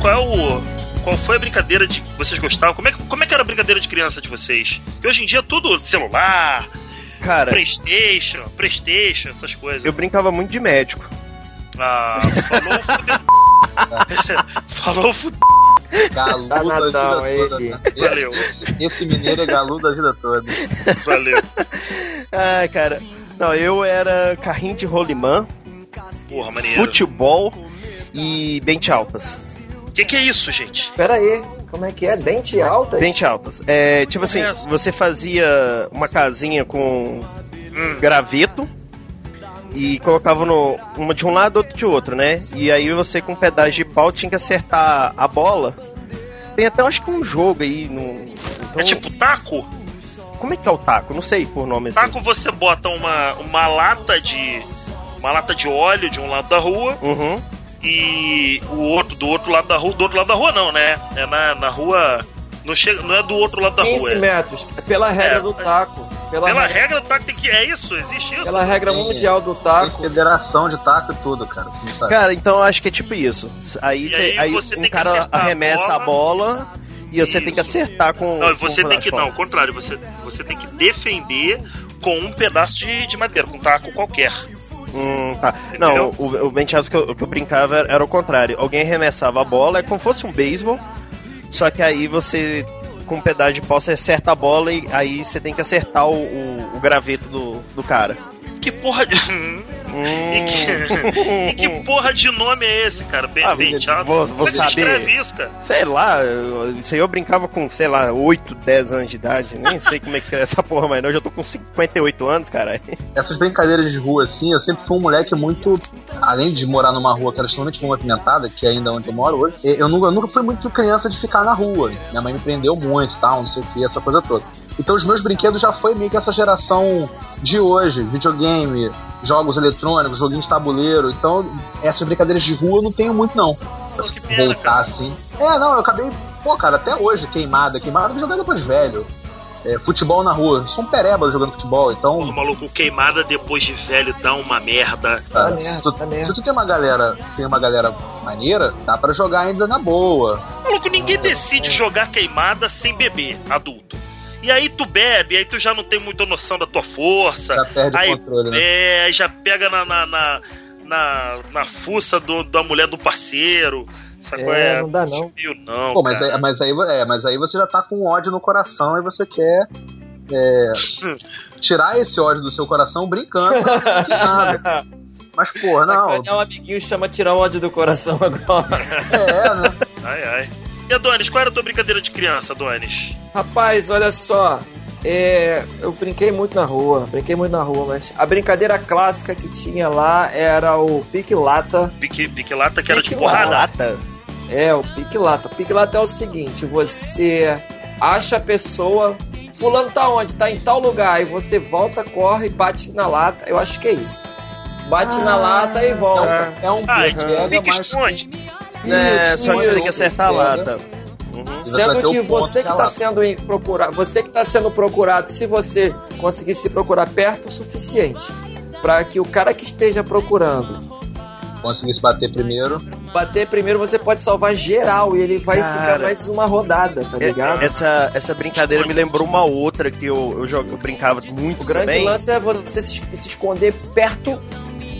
qual, qual é o. Qual foi a brincadeira de que vocês gostavam? Como é, que- como é que era a brincadeira de criança de vocês? Porque hoje em dia é tudo celular, Cara, Playstation, Playstation, essas coisas. eu brincava muito de médico. Ah, falou fuder. falou fuder. Galudo a Danadão, vida toda. ele. né? Valeu. Esse, esse mineiro é galudo a vida toda. Valeu. Ai, cara. Não, eu era carrinho de rolimã, Porra, maneiro. futebol e bente altas. O que, que é isso, gente? Pera aí, como é que é? Dente alta? Bente altas. É, tipo assim, você fazia uma casinha com Hum. graveto e colocava no, uma de um lado outra de outro, né? E aí você com um pedaço de pau tinha que acertar a bola. Tem até, eu acho que um jogo aí. No, então, É tipo taco? Como é que é o taco? Não sei por nome assim. Taco você bota uma, uma lata de. Uma lata de óleo de um lado da rua Uhum. E o outro do outro lado da rua. Do outro lado da rua não, né? É na, na rua. Não, chega, não é do outro lado da 15 rua. É. metros. Pela regra É, do é. taco. Pela, Pela regra, regra do taco tem que. É isso? Existe isso? pela regra Tem- mundial do Tem taco. federação de taco e tudo, cara. Você não sabe. Cara, então eu acho que é tipo isso. Aí, cê- aí aí você tem um que cara acertar a arremessa a bola, e você tem que Isso. acertar com. Não, com você um tem que. Não, ao contrário, você, você tem que defender com um pedaço de, de madeira, com um taco qualquer. Hum, tá. Não, o, o bench que eu, que eu brincava era, era o contrário. Alguém arremessava a bola, é como se fosse um beisebol, só que aí você, com um pedaço de pau, você acerta a bola e aí você tem que acertar o, o, o graveto do, do cara. Que porra de. Hum. E que, e que porra de nome é esse, cara? Ben, Ah, penteado? vou- vou Como é saber. escreve isso, cara? Sei lá, eu- isso aí eu brincava com, sei lá, 8, 10 anos de idade. Nem sei como é que escreve essa porra, mas não, eu já tô com 58 anos, cara. Essas brincadeiras de rua, assim, eu sempre fui um moleque muito. Além de morar numa rua que era extremamente movimentada, que é ainda onde eu moro hoje, eu nunca, eu nunca fui muito criança de ficar na rua. Minha mãe me prendeu muito e tal, não sei o que, essa coisa toda. Então os meus brinquedos já foi meio que essa geração de hoje, videogame, jogos eletrônicos, joguinhos de tabuleiro. Então, essas brincadeiras de rua eu não tenho muito, não. Pô, que pena, Voltar cara. assim. É, não, eu acabei, pô, cara, até hoje, queimada, queimada, eu vou jogar depois de velho. É, futebol na rua. Sou um pereba jogando futebol, então. Porra, maluco, queimada depois de velho dá uma merda. Cara, Tá se, tu, tá merda. se tu tem uma galera, tem uma galera maneira, dá pra jogar ainda na boa. Maluco, ninguém decide jogar queimada sem beber, adulto. E aí tu bebe, aí tu já não tem muita noção da tua força. Já perde aí, o controle, né? É, aí já pega na, na, na, na, na fuça do, da mulher do parceiro. Sacou? É, não dá não. Fio, não. Pô, mas aí, mas, aí, é, mas aí você já tá com ódio no coração e você quer é, tirar esse ódio do seu coração brincando. nada. Mas, porra, não. Sacanear um amiguinho chama tirar o ódio do coração agora. É, né? Ai, ai. E Adonis, qual era a tua brincadeira de criança, Adonis? Rapaz, olha só. É, eu brinquei muito na rua, brinquei muito na rua, mas a brincadeira clássica que tinha lá era o pique-lata. Pique, pique lata que era de Pique porrada. Lata? É, o pique-lata. O pique-lata é o seguinte: você acha a pessoa, fulano tá onde? Tá em tal lugar. Aí você volta, corre, bate na lata. Eu acho que é isso. Bate na lata e volta. É um Ah, pique, pega, pique esconde. É, Isso, só que você tem que acertar a lata. Uhum. Sendo que você que está sendo procurado, você que está sendo procurado, se você conseguir se procurar perto o suficiente para que o cara que esteja procurando conseguir se bater primeiro. bater primeiro, você pode salvar geral e ele vai Cara. ficar mais uma rodada, tá ligado? Essa, essa brincadeira me lembrou uma outra que eu, eu, jogo, eu brincava muito O grande também. lance é você se, se esconder perto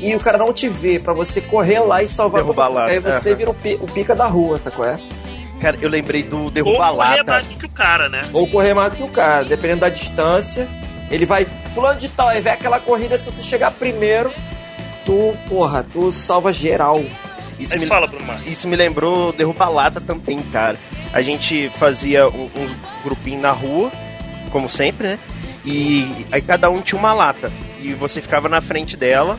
e o cara não te ver, pra você correr lá e salvar Derrubar todo mundo. Aí você Aham. vira o, pi- o pica da rua, sacou? É? Cara, eu lembrei do Ou derrubar correr lata. mais do que o cara, né? Ou correr mais do que o cara, dependendo da distância. Ele vai, fulano de tal, aí vem aquela corrida, se você chegar primeiro, tu, porra, tu salva geral. Isso Aí me, fala, Bruno Mars. isso me lembrou derrubar lata também, cara. A gente fazia um, um grupinho na rua, como sempre, né? E aí cada um tinha uma lata. E você ficava na frente dela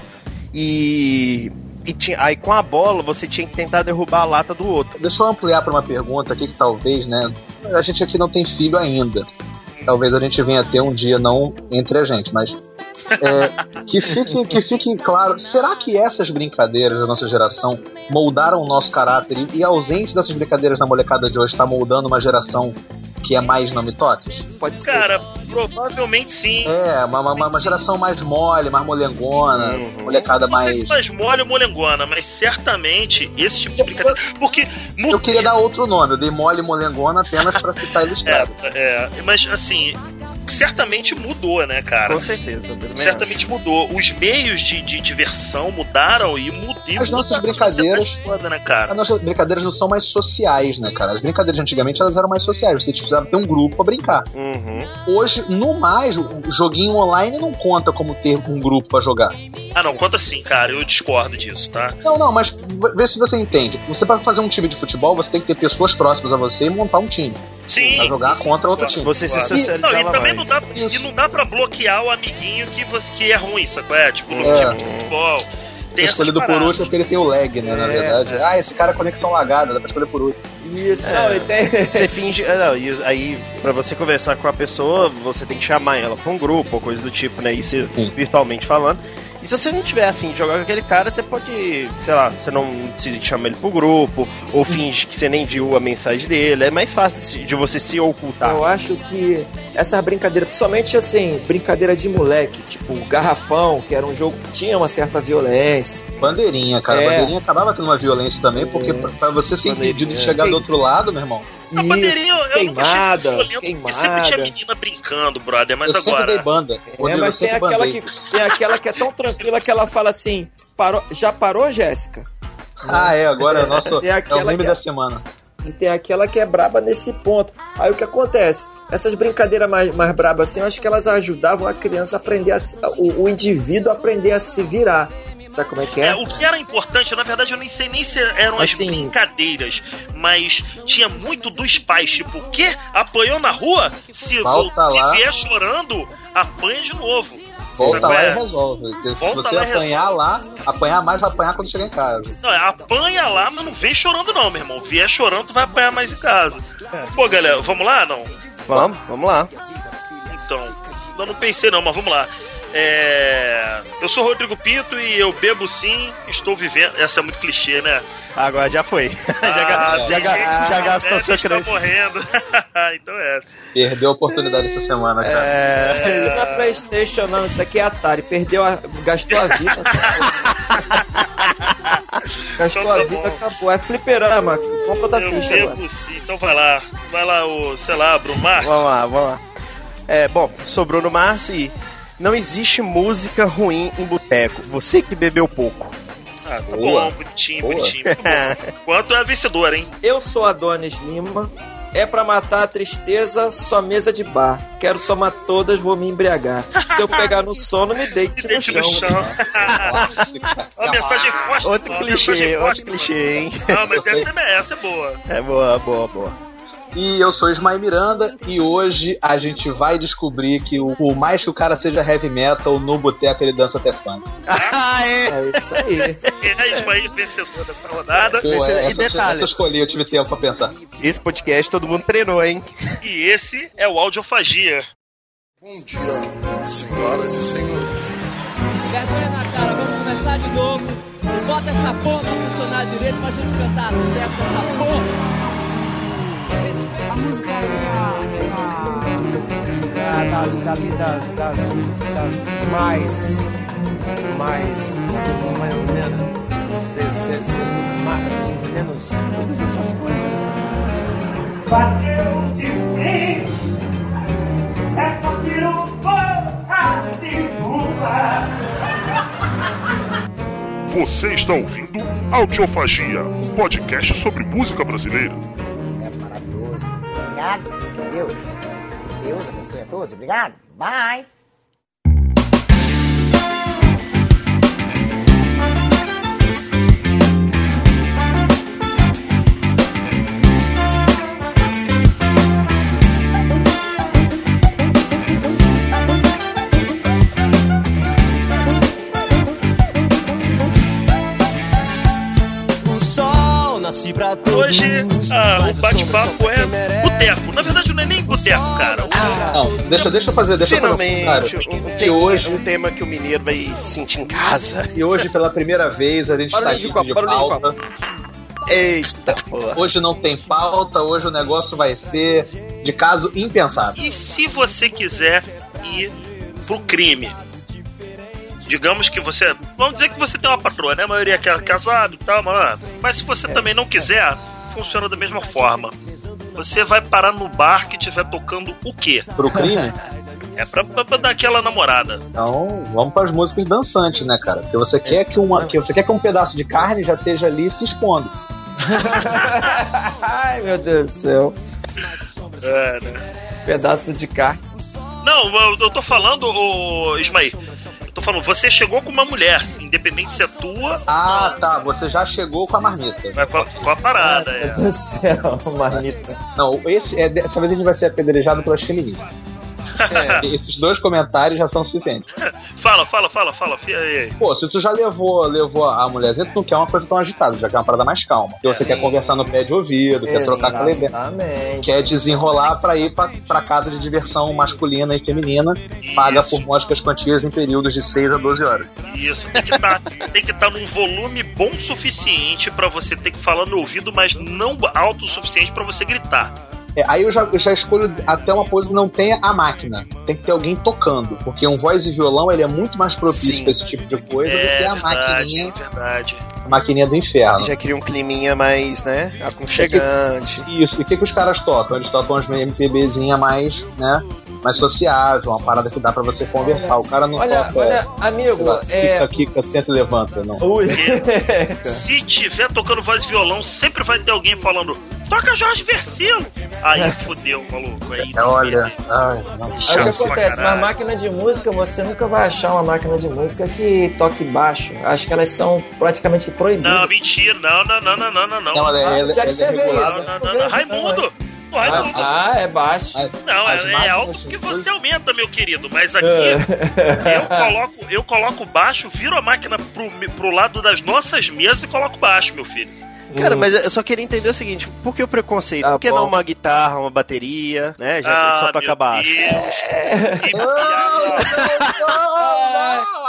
e. e tinha, aí com a bola você tinha que tentar derrubar a lata do outro. Deixa eu ampliar para uma pergunta aqui que talvez, né? A gente aqui não tem filho ainda. Talvez a gente venha ter um dia não entre a gente, mas é, que fique que fique claro. Será que essas brincadeiras da nossa geração moldaram o nosso caráter e, a ausência dessas brincadeiras na molecada de hoje está moldando uma geração que é mais não me toques? Pode ser. Cara, provavelmente sim. É, uma, uma, uma geração mais mole, mais molengona, Uhum. molecada Não sei mais. se mais mole ou molengona, mas certamente esse tipo de brincadeira. Porque Eu queria dar outro nome, eu dei mole e molengona apenas pra ficar É, ilustrado. é, mas assim, certamente mudou, né, cara? Com certeza. Certamente mudou. Os meios de, de diversão mudaram e mudou. As nossas brincadeiras- Toda, né, As cara? nossas brincadeiras não são mais sociais, né, cara? As brincadeiras de antigamente elas eram mais sociais. Você precisava ter um grupo pra brincar. Uhum. Hoje, no mais, o joguinho online não conta como ter um grupo pra jogar. Ah, não, conta assim, cara. Eu discordo disso, tá? Não, não, mas vê se você entende. Você para fazer um time de futebol, você tem que ter pessoas próximas a você e montar um time. Sim. Pra jogar sim, contra outro claro. time. Você se socializava Não, e também não dá, Isso. e não dá pra bloquear o amiguinho que, você, que é ruim, sacou? É, tipo, no É. time de futebol. Tem escolhido por último porque ele tem o lag, né? Na É. verdade. Ah, esse cara é conexão lagada, dá pra escolher por último. Isso, É. não, e tem. Você finge. ah, Não, e aí, pra você conversar com a pessoa, você tem que chamar ela pra um grupo ou coisa do tipo, né? Isso Sim. virtualmente falando. E se você não tiver afim de jogar com aquele cara, você pode, sei lá, você não precisa de chamar ele pro grupo, ou finge que você nem viu a mensagem dele. É mais fácil de você se ocultar. Eu acho que essas brincadeiras, principalmente assim, brincadeira de moleque, tipo Garrafão, que era um jogo que tinha uma certa violência. Bandeirinha, cara. É. Bandeirinha acabava tendo uma violência também, porque pra, pra você ser impedido de chegar Quem- do outro lado, meu irmão, A bandeirinha eu nunca queimada, porque sempre queimada. tinha menina brincando, brother. Mas eu dei agora. banda. É, mas tem aquela, bandei. que, tem aquela que é tão tranquila que ela fala assim: parou, já parou, Jéssica? Ah, é, agora é o nosso. É o aquela meme que- da semana. E tem aquela que é braba nesse ponto. Aí o que acontece? Essas brincadeiras mais, mais brabas assim, eu acho que elas ajudavam a criança a aprender a se, o, o indivíduo a aprender a se virar. Sabe como é que é? É, o que era importante, na verdade, eu nem sei nem se eram as Assim- brincadeiras, mas tinha muito dos pais, tipo, o quê? Apanhou na rua? Se, Volta se lá. vier chorando, apanha de novo. Volta lá é? e resolve. Porque Volta Se você lá apanhar lá, apanhar mais, vai apanhar quando chegar em casa. Não, é, apanha lá, mas não vem chorando não, meu irmão. Vier chorando, tu vai apanhar mais em casa. Pô, galera, vamos lá? Não? Vamos, vamos lá. Então, eu não pensei não, mas vamos lá. É... Eu sou Rodrigo Pinto e eu bebo sim, estou vivendo. Essa é muito clichê, né? Agora já foi. já, Ah, já, já gastou seu crédito. morrendo. então é essa. Perdeu a oportunidade essa semana, cara. É, Isso aqui não é Playstation não, isso aqui é Atari. Perdeu a. gastou a vida. gastou Então tá a vida, bom. acabou. É fliperama. Compra outra Eu ficha agora. bebo sim, então vai lá. Vai lá, o, sei lá, Bruno Márcio. Vamos lá, vamos lá. É, bom, sou Bruno Márcio e não existe música ruim em boteco. Você que bebeu pouco. Ah, tá Boa. bom, bonitinho, Boa. bonitinho. Muito bom. Quanto é vencedor, hein? Eu sou Adonis Lima. É pra matar a tristeza, só mesa de bar. Quero tomar todas, vou me embriagar. Se eu pegar no sono, me deite no Deite no chão. chão. Nossa, cara. Uma mensagem posta. Outro clichê, mensagem outro posta. clichê, hein? Não, mas essa é, essa é boa. É boa, boa, boa. E eu sou Ismael Miranda e hoje a gente vai descobrir que o, por mais que o cara seja heavy metal, no boteco ele dança até funk. Ah, é. É isso aí. É Ismael vencedor dessa rodada. Pô, Esse- e essa, detalhe. essa eu escolhi, eu tive tempo pra pensar. Esse podcast todo mundo treinou, hein? E esse é o Audiofagia. Bom dia, senhoras e senhores. Vergonha na cara, vamos começar de novo. E bota essa porra pra funcionar direito pra gente cantar certo essa porra. A música é a, a, da, dali das, das, das mais, mais, mais ou menos, ser, ser, ser mais, menos, todas essas coisas. Bateu de frente, é só tiro porra de bomba. Você está ouvindo Audiofagia, um podcast sobre música brasileira. Obrigado. Deus. Deus abençoe a todos. Obrigado. Bye. Hoje ah, o bate-papo é boteco. Na verdade, não é nem boteco, cara. Não, deixa, deixa eu fazer, deixa eu fazer um Finalmente, um, tema, hoje, um tema que o mineiro vai sentir em casa. e hoje, pela primeira vez, a gente está barulho de pauta. Eita porra. Hoje não tem pauta, hoje o negócio vai ser de caso impensável. E se você quiser ir pro crime? Digamos que você. Vamos dizer que você tem uma patroa, né? A maioria é casado e tal, mas, mas se você também não quiser, funciona da mesma forma. Você vai parar no bar que estiver tocando o quê? Pro crime? É pra, pra- pra dar aquela namorada. Então, vamos para as músicas dançantes, né, cara? Porque você quer que uma, que você quer que um pedaço de carne já esteja ali se expondo. Ai, meu Deus do céu. É, né? Pedaço de carne. Não, eu, eu tô falando, ô Ismael. Tô falando, você chegou com uma mulher, independente se é tua, Ah, tá. Você já chegou com a marmita. vai com a, com a parada. Meu É. Deus do céu, marmita. Não, esse, é, dessa vez a gente vai ser apedrejado pelas feministas. Esses dois comentários já são suficientes. Fala, fala, fala, fala. Pô, se tu já levou, levou a mulherzinha, tu não quer uma coisa tão agitada, já quer uma parada mais calma. Porque você quer conversar no pé de ouvido, quer trocar aquela ideia. Exatamente. Quer desenrolar pra ir pra, pra casa de diversão masculina e feminina, paga Isso. por módicas quantias em períodos de 6 a 12 horas. Isso, tem que estar tem que tá num volume bom o suficiente pra você ter que falar no ouvido, mas não alto o suficiente pra você gritar. É, aí eu já, eu já escolho até uma coisa que não tenha a máquina. Tem que ter alguém tocando. Porque um voz e violão ele é muito mais propício pra esse tipo de coisa do que É a verdade, maquininha, é verdade. a maquininha do inferno. Já queria um climinha mais, né? Aconchegante. Isso, e o que, que os caras tocam? Eles tocam as MPBzinha mais, né? Mais sociável, uma parada que dá pra você conversar. O cara não Olha, toca. olha, amigo, lá, é. Kika, Kika, senta e levanta, não. Ui. Se tiver tocando voz e violão, sempre vai ter alguém falando Toca Jorge Versilo! Aí fodeu, maluco. Aí É, olha. Ai. Aí o que acontece? Na máquina de música, você nunca vai achar uma máquina de música que toque baixo. Acho que elas são praticamente proibidas. Não, mentira, não, não, não, não, não, não, não. Não, ela, Ah, ela, já que você é vê isso. Não, não, não, não. Raimundo! O Raimundo! Ah, é baixo. Não, as é, é alto porque música- você aumenta, meu querido. Mas aqui É. eu coloco, eu coloco baixo, viro a máquina pro, pro lado das nossas mesas e coloco baixo, meu filho. Cara, mas eu só queria entender o seguinte: por que o preconceito? Tá por que bom. não uma guitarra, uma bateria, né? Já que ah, só toca baixo. Que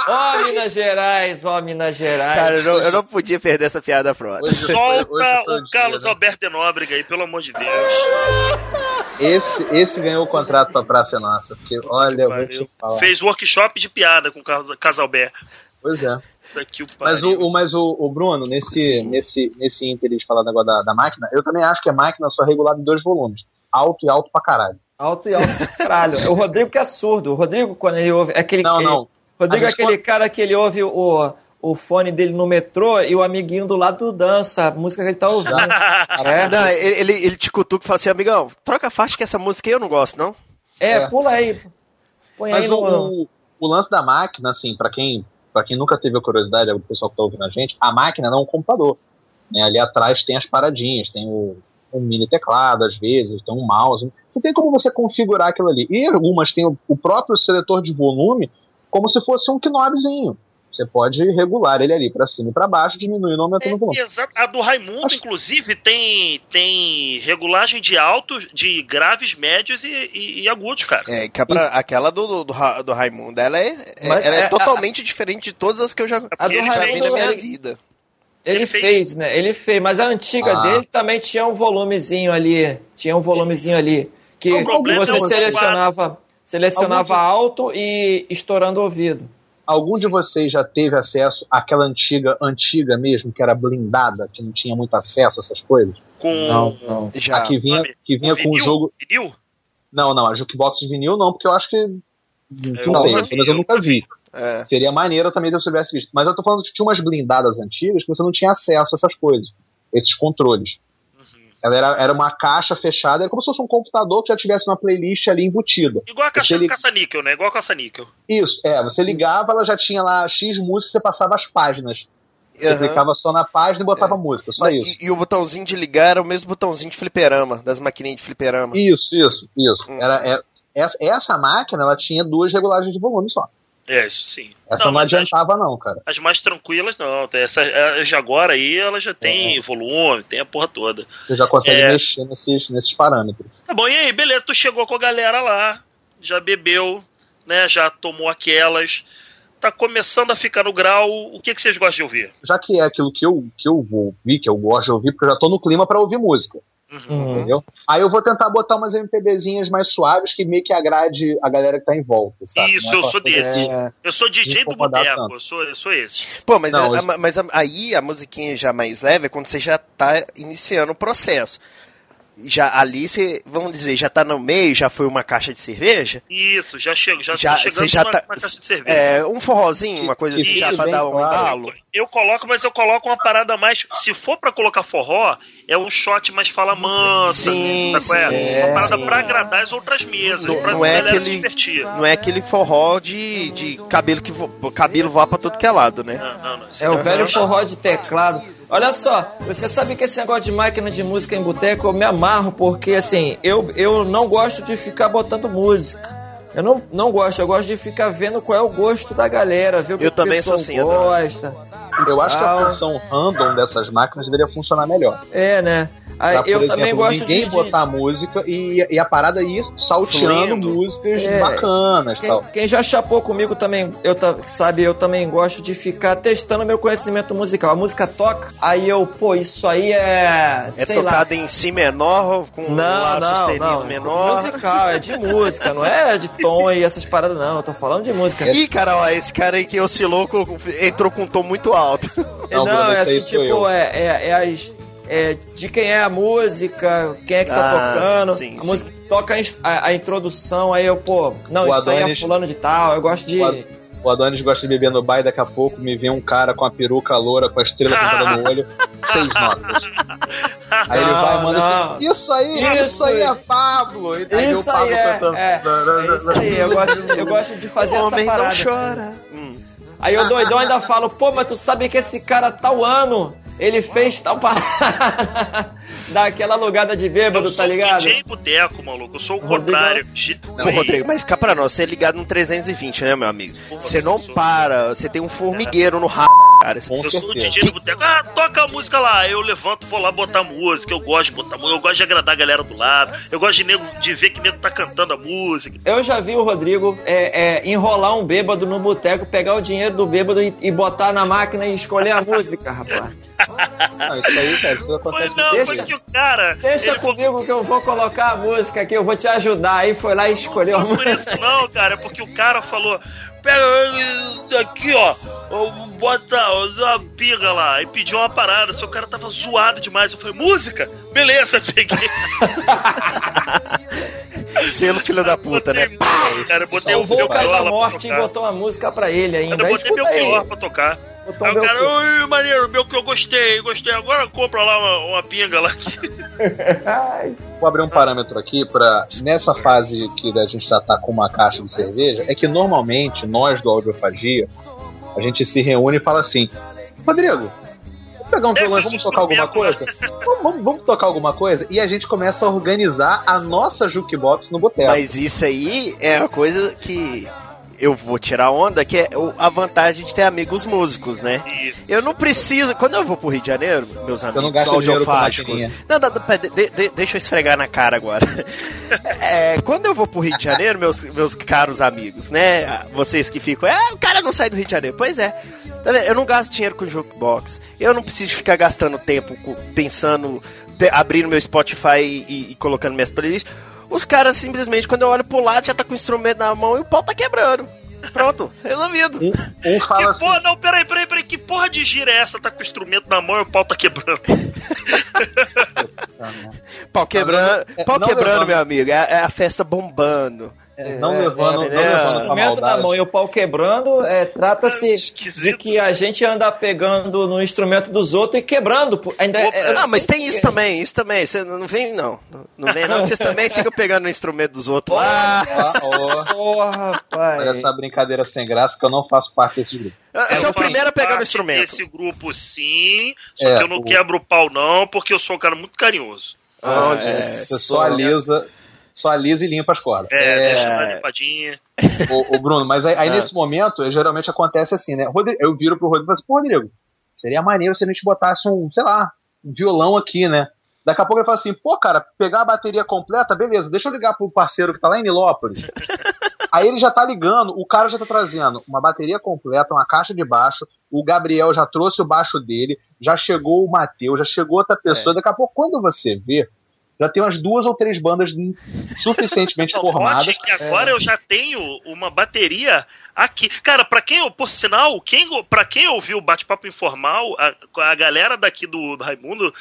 Ó, Minas Gerais, ó, Minas Gerais. Cara, eu não, eu não podia perder essa piada foi- Solta foi o Carlos né? Alberto de Nóbrega aí, pelo amor de Deus. Esse, esse ganhou o contrato pra Praça é Nossa. Porque, olha, eu vou te falar. Fez workshop de piada com o Carlos Casalbert. Pois é. Daqui o Mas, o, o- mas o, o Bruno, nesse, nesse, nesse ínter de falar negócio da, da máquina, eu também acho que a máquina só é regulada em dois volumes. Alto e alto pra caralho. Alto e alto, caralho. O Rodrigo que é surdo. O Rodrigo, quando ele ouve. É aquele, Não, ele- não. Rodrigo é aquele cara que ele ouve o, o fone dele no metrô e o amiguinho do lado dança a música que ele tá ouvindo. é, Não, ele, ele, ele te cutuca e fala assim, amigão, troca a faixa que essa música aí eu não gosto, não? é, É. pula aí. Põe aí Mas no. o, o, o lance da máquina, assim, pra quem, pra quem nunca teve a curiosidade, é o pessoal que tá ouvindo a gente, a máquina não é um computador. né? Ali atrás tem as paradinhas, tem o, um mini teclado, às vezes, tem um mouse. Você tem como você configurar aquilo ali. E algumas tem o, o próprio seletor de volume como se fosse um knobzinho. Você pode regular ele ali pra cima e pra baixo, diminuindo ou aumentando o volume. É, exato. A do Raimundo, Acho- inclusive, tem, tem regulagem de altos, de graves, médios e, e- e agudos, cara. É, que a pra- aquela do, do, do Ra- do Raimundo, ela é, é- Mas ela é, é- totalmente diferente de todas as que eu já, A do Ele já vi na minha ele- vida. Ele, Ele fez, fez. né? Ele fez, mas a antiga Ah. dele também tinha um volumezinho ali. Tinha um volumezinho ali. Que você é selecionava, selecionava alto e estourando o ouvido. Algum de vocês já teve acesso àquela antiga, antiga mesmo, que era blindada, que não tinha muito acesso a essas coisas? Com Não, não. Já. a que vinha, que vinha com o vinil? jogo. Vinil? Não, não, a jukebox de vinil não, porque eu acho que. Não Eu sei, mas eu nunca vi. É. Seria maneiro também se eu tivesse visto. Mas eu tô falando que tinha umas blindadas antigas que você não tinha acesso a essas coisas, esses controles. Uhum. Ela era, era uma caixa fechada, era como se fosse um computador que já tivesse uma playlist ali embutida. Igual a caixa Você do li- caça-níquel, né? Igual a caça-níquel. Isso, é, você ligava, ela já tinha lá X músicas, você passava as páginas. Você Aham. clicava só na página e botava música, só isso. E, e o botãozinho de ligar era o mesmo botãozinho de fliperama, das maquininhas de fliperama. Isso, isso, isso. Hum. Era, é- essa, essa máquina, ela tinha duas regulagens de volume só. É, isso sim. Essa não, mas adiantava não, cara. As, as mais tranquilas, não. Essa, as de agora aí, ela já tem volume, tem a porra toda. Você já consegue É. mexer nesses, nesses parâmetros. Tá bom, e aí, beleza, tu chegou com a galera lá, já bebeu, né? Já tomou aquelas. tá começando a ficar no grau, o que, que vocês gostam de ouvir? Já que é aquilo que eu, que eu vou ouvir, que eu gosto de ouvir, porque eu já tô no clima pra ouvir música. Uhum. Entendeu? Aí eu vou tentar botar umas MPBzinhas mais suaves que meio que agrade a galera que tá em volta, sabe? Isso, é eu sou coisa desses. de- Eu sou DJ do boteco, eu sou, eu sou esse. Pô, mas, Não, a- a- mas a- aí a musiquinha já mais leve é quando você já tá iniciando o processo. Já ali você, vamos dizer, já tá no meio, já foi uma caixa de cerveja. Isso, já chego, já, Já, tô chegando você já numa, tá. numa caixa de cerveja. É, um forrozinho, uma coisa assim, Isso, já pra dar um claro. embalo. Eu coloco, mas eu coloco uma parada mais. Se for pra colocar forró, é um shot mais fala mansa. Sim, sabe qual é? sim, uma parada sim. pra agradar as outras mesas, Não, pra não é aquele, divertir. não é aquele forró de, de cabelo que vo, cabelo voa pra todo que é lado, né? Não, não, não. É o velho forró de teclado. Olha só, você sabe que esse negócio de máquina de música em boteco eu me amarro porque assim, eu, eu não gosto de ficar botando música. Eu não, não gosto, eu gosto de ficar vendo qual é o gosto da galera, ver o que Eu o também pessoal sou assim, gosta. e Eu acho que a função random dessas máquinas deveria funcionar melhor. É, né? Aí, Pra, eu exemplo, também gosto ninguém de, de- botar música e, e a parada ir salteando músicas É. bacanas Quem, tal. quem já chapou comigo também, eu sabe, eu também gosto de ficar testando meu conhecimento musical. A música toca, aí eu, pô, isso aí é. É sei lá. tocado em si menor, com um Não, lá não, sustenido não. menor. Musical, é de música, não é de tom e essas paradas, não. Eu tô falando de música. Ih, cara, ó, esse cara aí que oscilou entrou com um tom muito alto. Não, Não, Bruno, é assim, tipo, é, é, é as. É de quem é a música, quem é que tá Ah, tocando. sim, a sim. música toca a, a- introdução, aí eu, pô, não, O isso aí é Adonis- fulano de tal, eu gosto de. O Ad- O Adonis gosta de beber no bar e daqui a pouco me vê um cara com a peruca loura, com a estrela pintada no olho, seis notas. Aí ele Não, vai e manda não. assim, isso aí, isso, Isso aí é Pablo. E aí o Isso Pablo aí é, cantando. é, é isso aí, eu gosto, eu gosto de fazer o essa homem parada. não assim. chora. Hum. Aí o doidão ainda fala, pô, mas tu sabe que esse cara tal ano, ele fez tal parada. Dá aquela alugada de bêbado, eu tá sou ligado? DJ boteco, maluco. Eu sou o Rodrigo- contrário. Gi- Pô, Rodrigo, mas cá pra nós, você é ligado no 320, né, meu amigo? Você não para, você tem um formigueiro no rabo, cara. Com Eu sou o certeza. DJ do boteco. Ah, toca a música lá. Eu levanto, vou lá botar música. Eu gosto de botar música. Eu gosto de agradar a galera do lado. Eu gosto de, nego, de ver que nego tá cantando a música. Eu já vi o Rodrigo é, é, enrolar um bêbado no boteco, pegar o dinheiro do bêbado e, e botar na máquina e escolher a música, rapaz. Não, isso aí, cara, isso Foi acontece não, Deixa- foi que o cara. Deixa comigo que eu vou colocar a música aqui, eu vou te ajudar. Aí foi lá e escolheu a Não por música. isso não, cara, é porque o cara falou, pega aqui, ó, bota uma pinga lá, e pediu uma parada, seu cara tava zoado demais. Eu falei, música? Beleza, peguei. Selo filho da puta, né? Cara, eu botei Salvou o cara da morte e botou uma música pra ele ainda. Eu Aí botei meu pior pra tocar. Botou Aí o meu cara, oi, maneiro, meu que eu gostei, gostei. Agora compra lá uma, uma pinga lá. Vou abrir um parâmetro aqui pra. Nessa fase que a gente já tá com uma caixa de cerveja, é que normalmente nós do Audiofagia, a gente se reúne e fala assim: Rodrigo, pegar um violão e vamos tocar alguma coisa? Vamos, vamos- vamos tocar alguma coisa? E a gente começa a organizar a nossa jukebox no boteco. Mas isso aí é uma coisa que eu vou tirar onda, que é a vantagem de ter amigos músicos, né? Eu não preciso. Quando eu vou pro Rio de Janeiro, meus amigos audiofágicos. Não, não, não, de- de- deixa eu esfregar na cara agora. É, quando eu vou pro Rio de Janeiro, meus, meus caros amigos, né? Vocês que ficam, ah, o cara não sai do Rio de Janeiro. Pois é. Tá vendo? Eu não gasto dinheiro com jukebox. Eu não preciso ficar gastando tempo pensando, pe- abrindo meu Spotify e, e colocando minhas playlists. Os caras simplesmente, quando eu olho pro lado, já tá com o instrumento na mão e o pau tá quebrando. Pronto, resolvido. Um, um fala Que assim. porra, não, peraí, peraí, peraí, que porra de gira é essa? Tá com o instrumento na mão e o pau tá quebrando. Pau quebrando, É, pau não quebrando, meu amigo. É, é a festa bombando. Não levando, não é, é, levando o pra instrumento na mão e o pau quebrando, é, trata-se de que a gente anda pegando no instrumento dos outros e quebrando. pô. Ainda é, Ah, mas tem assim, isso também, isso também. Você não vem, não. Não vem, não. Vocês também ficam pegando o instrumento dos outros lá. Ah, ó, Só, rapaz. olha essa brincadeira sem graça que eu não faço parte desse grupo. Você é o Eu primeiro a pegar o parte instrumento. Esse grupo sim, só É, que eu não o- quebro o pau não, porque eu sou um cara muito carinhoso. Olha, é, Você só alisa, só alisa e limpa as cordas. É, É, deixa uma limpadinha. o, o Bruno, mas aí, aí É. nesse momento, geralmente acontece assim, né? Rodrigo, eu viro pro Rodrigo e falo assim, pô, Rodrigo, seria maneiro se a gente botasse um, sei lá, um violão aqui, né? Daqui a pouco ele fala assim, pô, cara, pegar a bateria completa, beleza, deixa eu ligar pro parceiro que tá lá em Nilópolis. Aí ele já tá ligando, o cara já tá trazendo uma bateria completa, uma caixa de baixo, o Gabriel já trouxe o baixo dele, já chegou o Matheus, já chegou outra pessoa. Daqui a pouco, quando você vê, já tem umas duas ou três bandas suficientemente formadas. que agora eu já tenho uma bateria aqui. Cara, pra quem, por sinal, quem, pra quem ouviu o bate-papo informal, a, a galera daqui do, do Raimundo,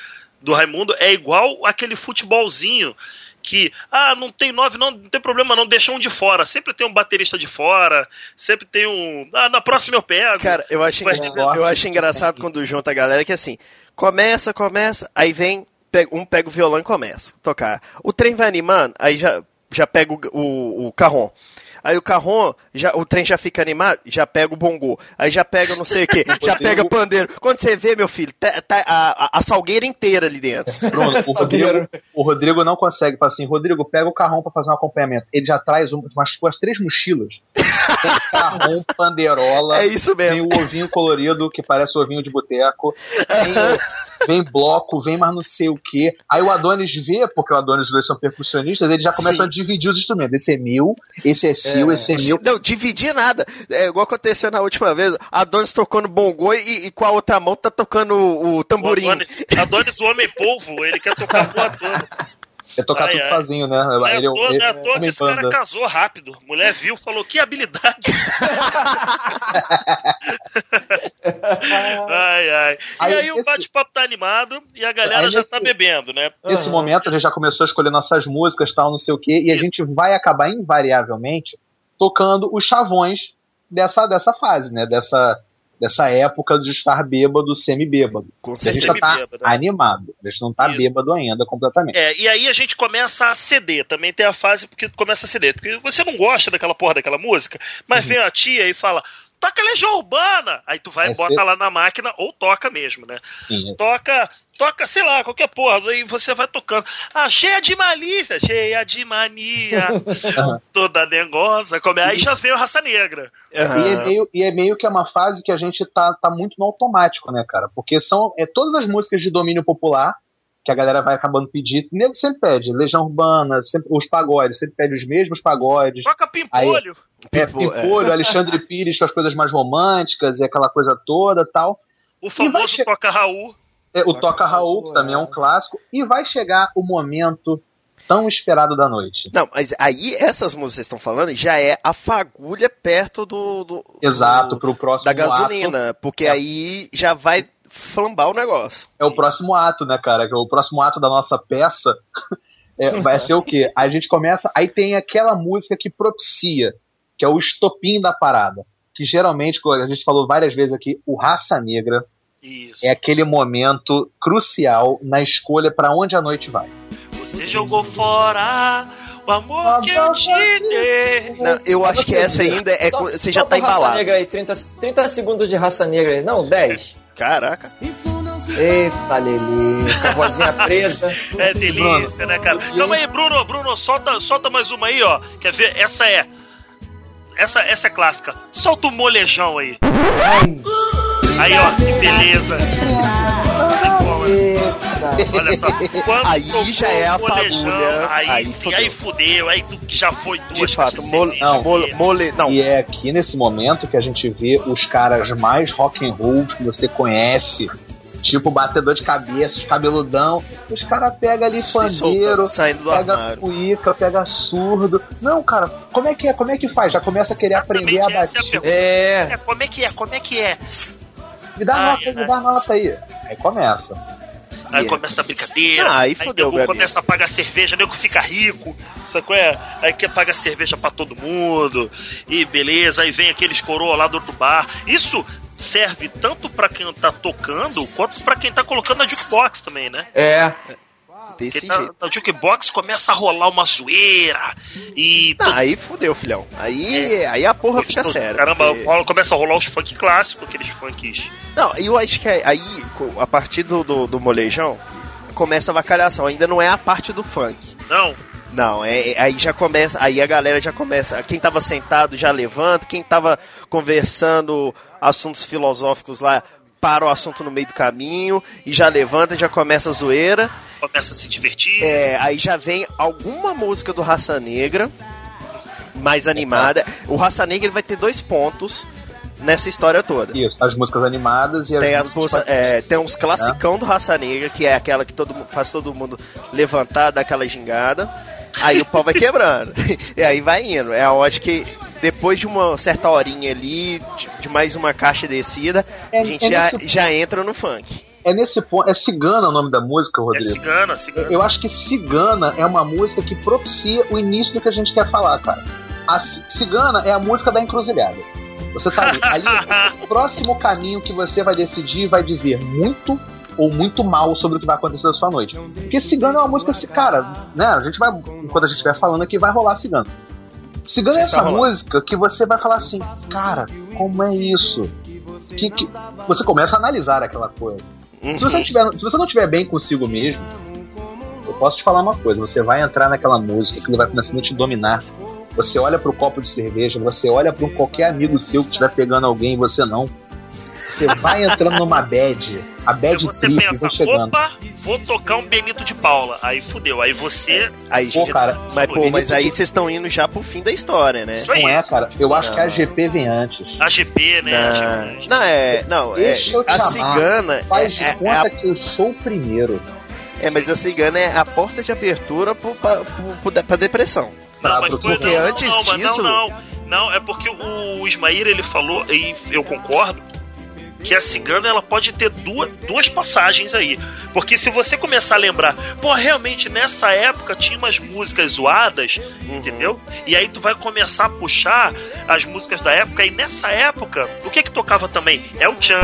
do Raimundo é igual aquele futebolzinho que, ah, não tem nove, não, não tem problema não, deixa um de fora. Sempre tem um baterista de fora, sempre tem um. Ah, na próxima eu pego. Cara, eu acho, engra- eu acho engraçado quando junta a galera que assim, começa, começa, aí vem, um pega o violão e começa a tocar. O trem vai animando, aí já, já pega o, o, o carrom. Aí o carrom, já, o trem já fica animado, já pega o bongô. Aí já pega não sei o que, já pega o pandeiro. Quando você vê, meu filho, tá, tá a, a- salgueira inteira ali dentro. Bruno, o Rodrigo, o Rodrigo não consegue. Fala assim, Rodrigo, pega o carrão pra fazer um acompanhamento. Ele já traz um- umas, umas três mochilas. Tem carrão, panderola. É isso mesmo. Tem o ovinho colorido, que parece ovinho de boteco. Tem, o- vem bloco, vem mais não sei o que. Aí o Adonis vê, porque o Adonis e os dois são percussionistas, eles já começam Sim. a dividir os instrumentos. Esse é meu, esse é seu, é. Não, dividir nada. É igual aconteceu na última vez. A Donis tocando bongô e, e com a outra mão tá tocando o, o O tamborim. Adonis, Adonis, o homem polvo, ele quer tocar a porra toda. É tocar Ai, tudo ai. sozinho, né? Não é Ele, à toa, ele- é à toa que homem esse cara casou rápido. Mulher viu, falou, que habilidade. ai, ai. E Aí, aí, o esse- bate-papo tá animado e a galera Aí já nesse- tá bebendo, né? Nesse momento a gente já começou a escolher nossas músicas, tal, não sei o quê, e a gente vai acabar invariavelmente tocando os chavões dessa, dessa fase, né? Dessa, dessa época de estar bêbado, semi-bêbado. Com A gente já tá né? animado. A gente não tá Isso. bêbado ainda completamente. É, e aí a gente começa a ceder. Também tem a fase porque começa a ceder. Porque você não gosta daquela porra daquela música, mas vem a tia e fala. Toca Legião Urbana! Aí tu vai É, e bota cê- lá na máquina, ou toca mesmo, né? Sim. Toca, toca, sei lá, qualquer porra, aí você vai tocando. Ah, cheia de malícia, cheia de mania, toda negosa. Come... Aí já veio Raça Negra. E, é meio, e é meio que é uma fase que a gente tá, tá muito no automático, né, cara? Porque são é, todas as músicas de domínio popular que a galera vai acabando pedindo. O nego sempre pede, Legião Urbana, sempre, os pagodes, sempre pede os mesmos pagodes. Toca Pimpolho. É, Pimpolho, é. Alexandre Pires com as coisas mais românticas e aquela coisa toda tal. O famoso che- Toca Raul. É, o Toca Raul, que também é um clássico. E vai chegar o momento tão esperado da noite. Não, mas aí essas músicas que vocês estão falando já é a fagulha perto do, do- Exato, do- pro próximo da gasolina, ato. porque É. aí já vai flambar o negócio. É o próximo ato, né, cara? Que é o próximo ato da nossa peça é, vai ser o quê? A gente começa. Aí tem aquela música que propicia, que é o estopim da parada. Que geralmente, como a gente falou várias vezes aqui, o Raça Negra Isso. é aquele momento crucial na escolha pra onde a noite vai. Você jogou fora o amor que eu te dei. Não, eu acho que essa ainda é. Só- Você já tá Raça embalado. Negra aí, 30, 30 segundos de raça negra aí. Não, 10. Caraca. Eita, Lelê. Com a vozinha presa. É delícia, né, cara? Calma aí, Bruno, Bruno, solta, solta mais uma aí, ó. Quer ver? Essa é. Essa, essa é clássica. Solta o molejão aí. Ai, Aí, ó, que beleza. Olha só. Quando Aí já é a fagulha, Aí, aí sim, fudeu. aí fudeu. Aí tu já foi duas De fato, mole. Não. mole, mole- não. E é aqui nesse momento que a gente vê os caras mais rock and roll que você conhece. Tipo batedor de cabeça, os cabeludão. Os caras pegam ali pandeiro, pega armário. cuíca, pega surdo. Não, cara, como é que é? Como é que faz? Já começa a querer aprender a é a batida. É. É, como é que é? Como é que é? Me dá Ai, nota aí, me dá nota aí. Aí começa. Aí Yeah. começa a brincadeira. Ah, aí fodeu, nego Gabi. começa a pagar cerveja, nego fica rico. Sacou? É? Aí quer pagar cerveja pra todo mundo. E beleza, aí vem aqueles coroa lá do outro bar. Isso serve tanto pra quem tá tocando, quanto pra quem tá colocando na jukebox também, né? É. Desse Quem tá jeito. na jukebox começa a rolar uma zoeira. E. Não, aí fudeu, filhão. Aí, aí a porra fica séria. Caramba, porque- começa a rolar os funk clássicos, aqueles funks. Não, eu acho que aí, co- a partir do, do, do molejão, começa a vacalhação. Ainda não é a parte do funk. Não, Não, é, é- aí já começa, aí a galera já começa, quem tava sentado já levanta, quem tava conversando assuntos filosóficos lá, para o assunto no meio do caminho e já levanta, já começa a zoeira. começa a se divertir. É, aí já vem alguma música do Raça Negra, mais animada. O Raça Negra ele vai ter dois pontos nessa história toda. Isso, as músicas animadas e as Tem, as músicas é, tem uns classicão do Raça Negra, que é aquela que todo, faz todo mundo levantar, dar aquela gingada. Aí o pau vai quebrando. e aí vai indo. É, eu acho que depois de uma certa horinha ali, de, mais uma caixa descida, É- a gente é já, nesse- já entra no funk. É nesse ponto. É Cigana o nome da música, É Rodrigo? cigana, cigana. Eu acho que Cigana é uma música que propicia o início do que a gente quer falar, cara. A Ci- Cigana é a música da encruzilhada. Você tá ali, ali o próximo caminho que você vai decidir vai dizer muito ou muito mal sobre o que vai acontecer na sua noite. Porque Cigana é uma música, cara, né? A gente vai, enquanto a gente estiver falando aqui, vai rolar Cigana. Cigana é essa música que você vai falar assim, cara, como é isso? Que, que... Você começa a analisar aquela coisa. Uhum. Se você, não tiver, se você não tiver bem consigo mesmo, eu posso te falar uma coisa: você vai entrar naquela música, aquilo vai começando a te dominar. Você olha pro copo de cerveja, você olha para qualquer amigo seu que estiver pegando alguém e você não. Você vai entrando numa bad, a bad você trip pensa, vai chegando. opa, vou tocar um Benito de Paula. Aí fudeu. Aí você. Aí, Pô, cara, mas, pô, mas aí vocês estão indo já pro fim da história, né? Isso aí. Não é, cara? Eu acho que a Não. GP vem antes. A GP, né? Não, GP. não, é. Não, é, Deixa eu te a amar. cigana. Faz de é, é, conta é a- que eu sou o primeiro. é, mas a cigana é a porta de abertura pro, pra, pro- pra depressão. Não, mas foi, Porque não, não, antes não, mas disso- Não, não, não, é porque o Ismaíra ele falou, e eu concordo, que a cigana ela pode ter duas, duas passagens aí. Porque se você começar a lembrar, pô, realmente nessa época tinha umas músicas zoadas, entendeu? E aí tu vai começar a puxar as músicas da época, e nessa época, o que que tocava também? É o Chan.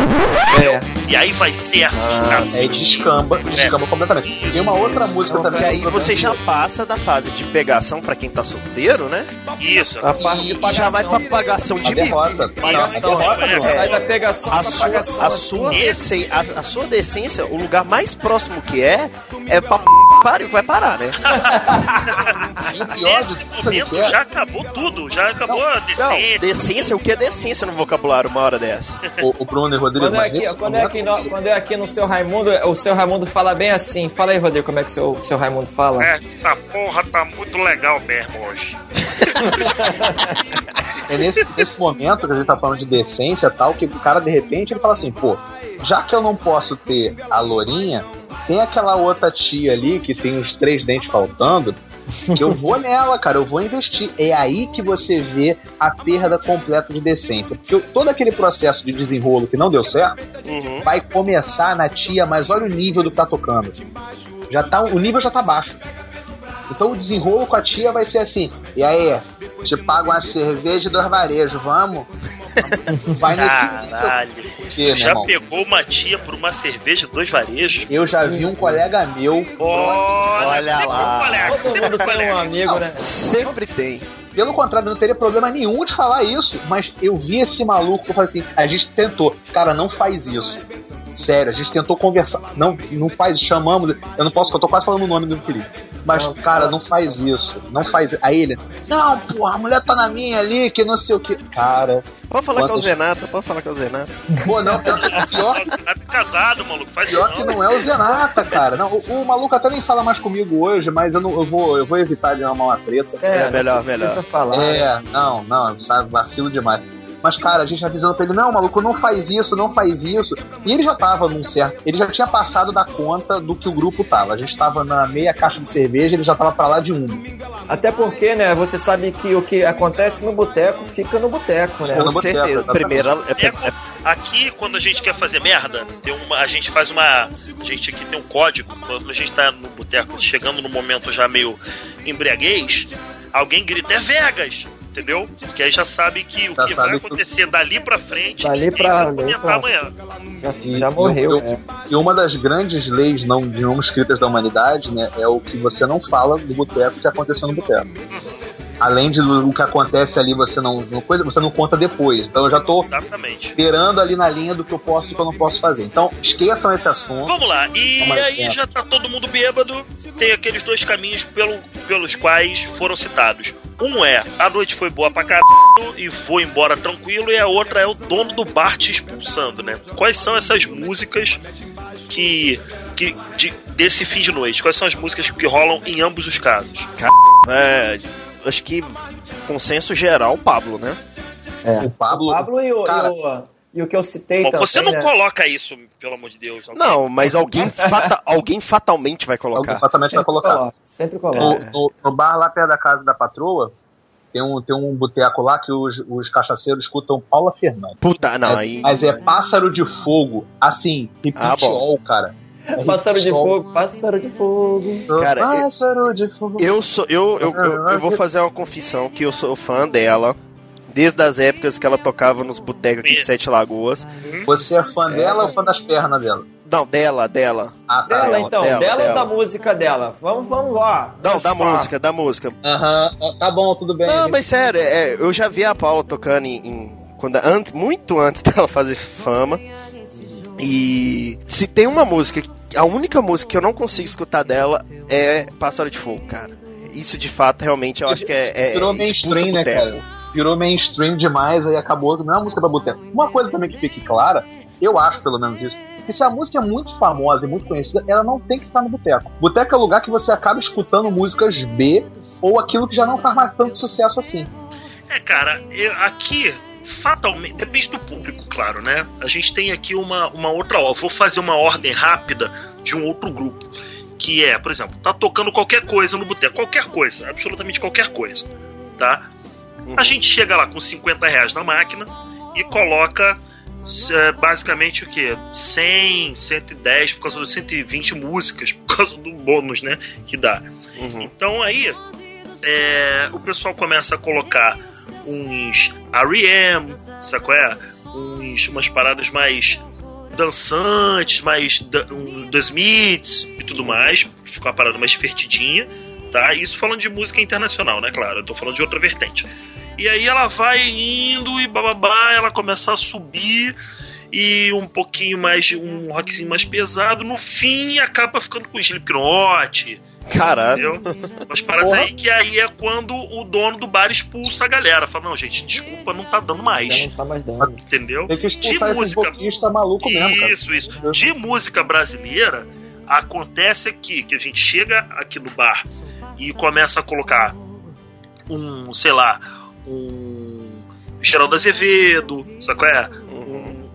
É. E aí vai ser É, assim. descamba, descamba completamente. Tem uma outra música também. Porque aí você já passa da fase de pegação pra quem tá solteiro, né? Isso. A parte de E já vai pra pagação A de derrota. Pagação, A é. Bruno. Sai da pegação a pra sua, a, sua decência, a, a sua decência, o lugar mais próximo que é, é pra p... pariu, vai parar, né? Nesse momento já acabou tudo, já acabou a Não, decência. decência, o que é decência no vocabulário uma hora dessa? o, o Bruno e o Rodrigo, Quando é, aqui, quando, é aqui no, quando é aqui no seu Raimundo, o seu Raimundo fala bem assim. Fala aí, Rodrigo, como é que o seu, seu Raimundo fala? É, a porra tá muito legal mesmo hoje. É nesse, nesse momento que a gente tá falando de decência e tal, que o cara de repente ele fala assim, pô, já que eu não posso ter a lourinha, tem aquela outra tia ali que tem os três dentes faltando, que eu vou nela, cara, eu vou investir. É aí que você vê a perda completa de decência. Porque todo aquele processo de desenrolo que não deu certo Uhum. vai começar na tia, mas olha o nível do que tá tocando. Já tá, o nível já tá baixo. Então o desenrolo com a tia vai ser assim: e aí, te pago uma cerveja e dois varejos, vamos? Vai nesse nível. Caralho. Porque, Já irmão, pegou uma tia por uma cerveja, dois varejos? eu já vi um colega meu, Olha, Olha lá. um colega, Todo sempre mundo um tem um colega. amigo, né? Sempre tem. pelo contrário, eu não teria problema nenhum de falar isso, mas eu vi esse maluco eu falei assim: a gente tentou, cara, não faz isso. Sério, a gente tentou conversar. Não, não faz, chamamos. Eu não posso, eu tô quase falando o nome do Felipe. Mas, cara, não faz isso. Não faz. Aí ele, não, porra, a mulher tá na minha ali, que não sei o que. Cara, Pode falar com o Zenata, pode falar com o Zenata. pô, não, pior, pior, Tá casado, maluco, faz pior que não é o Zenata, cara. Não, o, o maluco até nem fala mais comigo hoje, mas eu, não, eu, vou, eu vou evitar de arrumar uma treta. É, não melhor, precisa melhor. falar. É, não, não, sabe, vacilo demais. Mas, cara, a gente avisando pra ele, não, maluco, não faz isso, não faz isso. E ele já tava num certo. Ele já tinha passado da conta do que o grupo tava. A gente tava na meia caixa de cerveja, ele já tava pra lá de um. Até porque, né, você sabe que o que acontece no boteco fica no boteco, né? Com certeza. Primeiro, é- aqui, quando a gente quer fazer merda, tem uma, a gente faz uma. A gente aqui tem um código. Quando a gente tá no boteco, chegando no momento já meio embriaguez, alguém grita: é Vegas! Entendeu? Porque aí já sabe que o Já que vai que- acontecer dali pra frente. Dali pra- vai dali comentar pra- amanhã. Já, E já morreu. eu- né? E uma das grandes leis não, não escritas da humanidade, né, é o que você não fala do boteco que aconteceu no boteco. Além de o que acontece ali, você não, não coisa, você não conta depois. Então eu já tô Exatamente. beirando ali na linha do que eu posso e do que eu não posso fazer. Então, esqueçam esse assunto. Vamos lá, e aí é. já tá todo mundo bêbado. Tem aqueles dois caminhos pelo, pelos quais foram citados. Um é a noite foi boa pra caralho e vou embora tranquilo, e a outra é o dono do bar te expulsando, né? Quais são essas músicas que. que de- desse fim de noite? Quais são as músicas que rolam em ambos os casos? é, acho que consenso geral, o Pablo, né? É. O Pablo. O Pablo e o, Cara, e o, e o que eu citei Bom, também. você não né? coloca isso, pelo amor de Deus. Não, mas alguém, fata- alguém fatalmente vai colocar. Alguém fatalmente vai Sempre colocar. coloca, sempre coloca. No, no- no bar lá perto da casa da patroa, tem um, tem um boteco lá que os, os cachaceiros escutam Paula Fernandes. Puta, não, mas, aí. mas é pássaro de fogo, assim, Ah, bom. repitiol, cara. É Pássaro de fogo, pássaro de fogo. Cara, pássaro de fogo. Eu sou. Eu, eu, eu, eu vou fazer uma confissão que eu sou fã dela. Desde as épocas que ela tocava nos botecos aqui de Sete Lagoas. Você é fã dela ou fã das pernas dela? Não, dela, dela. Ah, tá. Dela, então, dela, dela, ou da dela. música dela? Vamos, vamos lá. Não, da música, da música. Aham, tá bom, tudo bem. Não, mas sério, é, eu já vi a Paula tocando em. em- quando, antes, muito antes dela fazer fama. E se tem uma música, a única música que eu não consigo escutar dela é Pássaro de Fogo, cara. Isso de fato, realmente, eu acho que é. é Virou mainstream, né, cara? Virou mainstream demais, aí acabou, não é uma música pra boteco. Uma coisa também que fique clara, eu acho pelo menos isso, que se a música é muito famosa e muito conhecida, ela não tem que estar no boteco. Boteco é lugar que você acaba escutando músicas B ou aquilo que já não faz mais tanto sucesso assim. É, cara, eu- aqui, fatalmente, depende do público, claro, né? A gente tem aqui uma, uma outra ordem. Vou fazer uma ordem rápida de um outro grupo. Que é, por exemplo, tá tocando qualquer coisa no boteco. Qualquer coisa, absolutamente qualquer coisa. Tá? A gente chega lá com 50 reais na máquina e coloca é, basicamente o que? 100, 110, por causa dos 120 músicas, por causa do bônus, né? Que dá. Uhum. Então aí é, o pessoal começa a colocar uns R.E.M., qual é? Uns, umas paradas mais dançantes, mais um, dos Smiths e tudo mais. Fica uma parada mais divertidinha, tá? Isso falando de música internacional, né? Claro, eu tô falando de outra vertente. E aí ela vai indo e bababá, ela começa a subir e um pouquinho mais de um rockzinho mais pesado. No fim, acaba ficando com Slipknot, Caralho. Paradas Porra. aí que aí é quando o dono do bar expulsa a galera. Fala, não, gente, desculpa, não tá dando Já mais. não tá mais dando. Entendeu? Tem que expulsar De música- boquistas maluco mesmo, cara. Isso, isso. De música brasileira, acontece aqui que a gente chega aqui no bar e começa a colocar um, sei lá, um Geraldo Azevedo, sabe qual é? Um,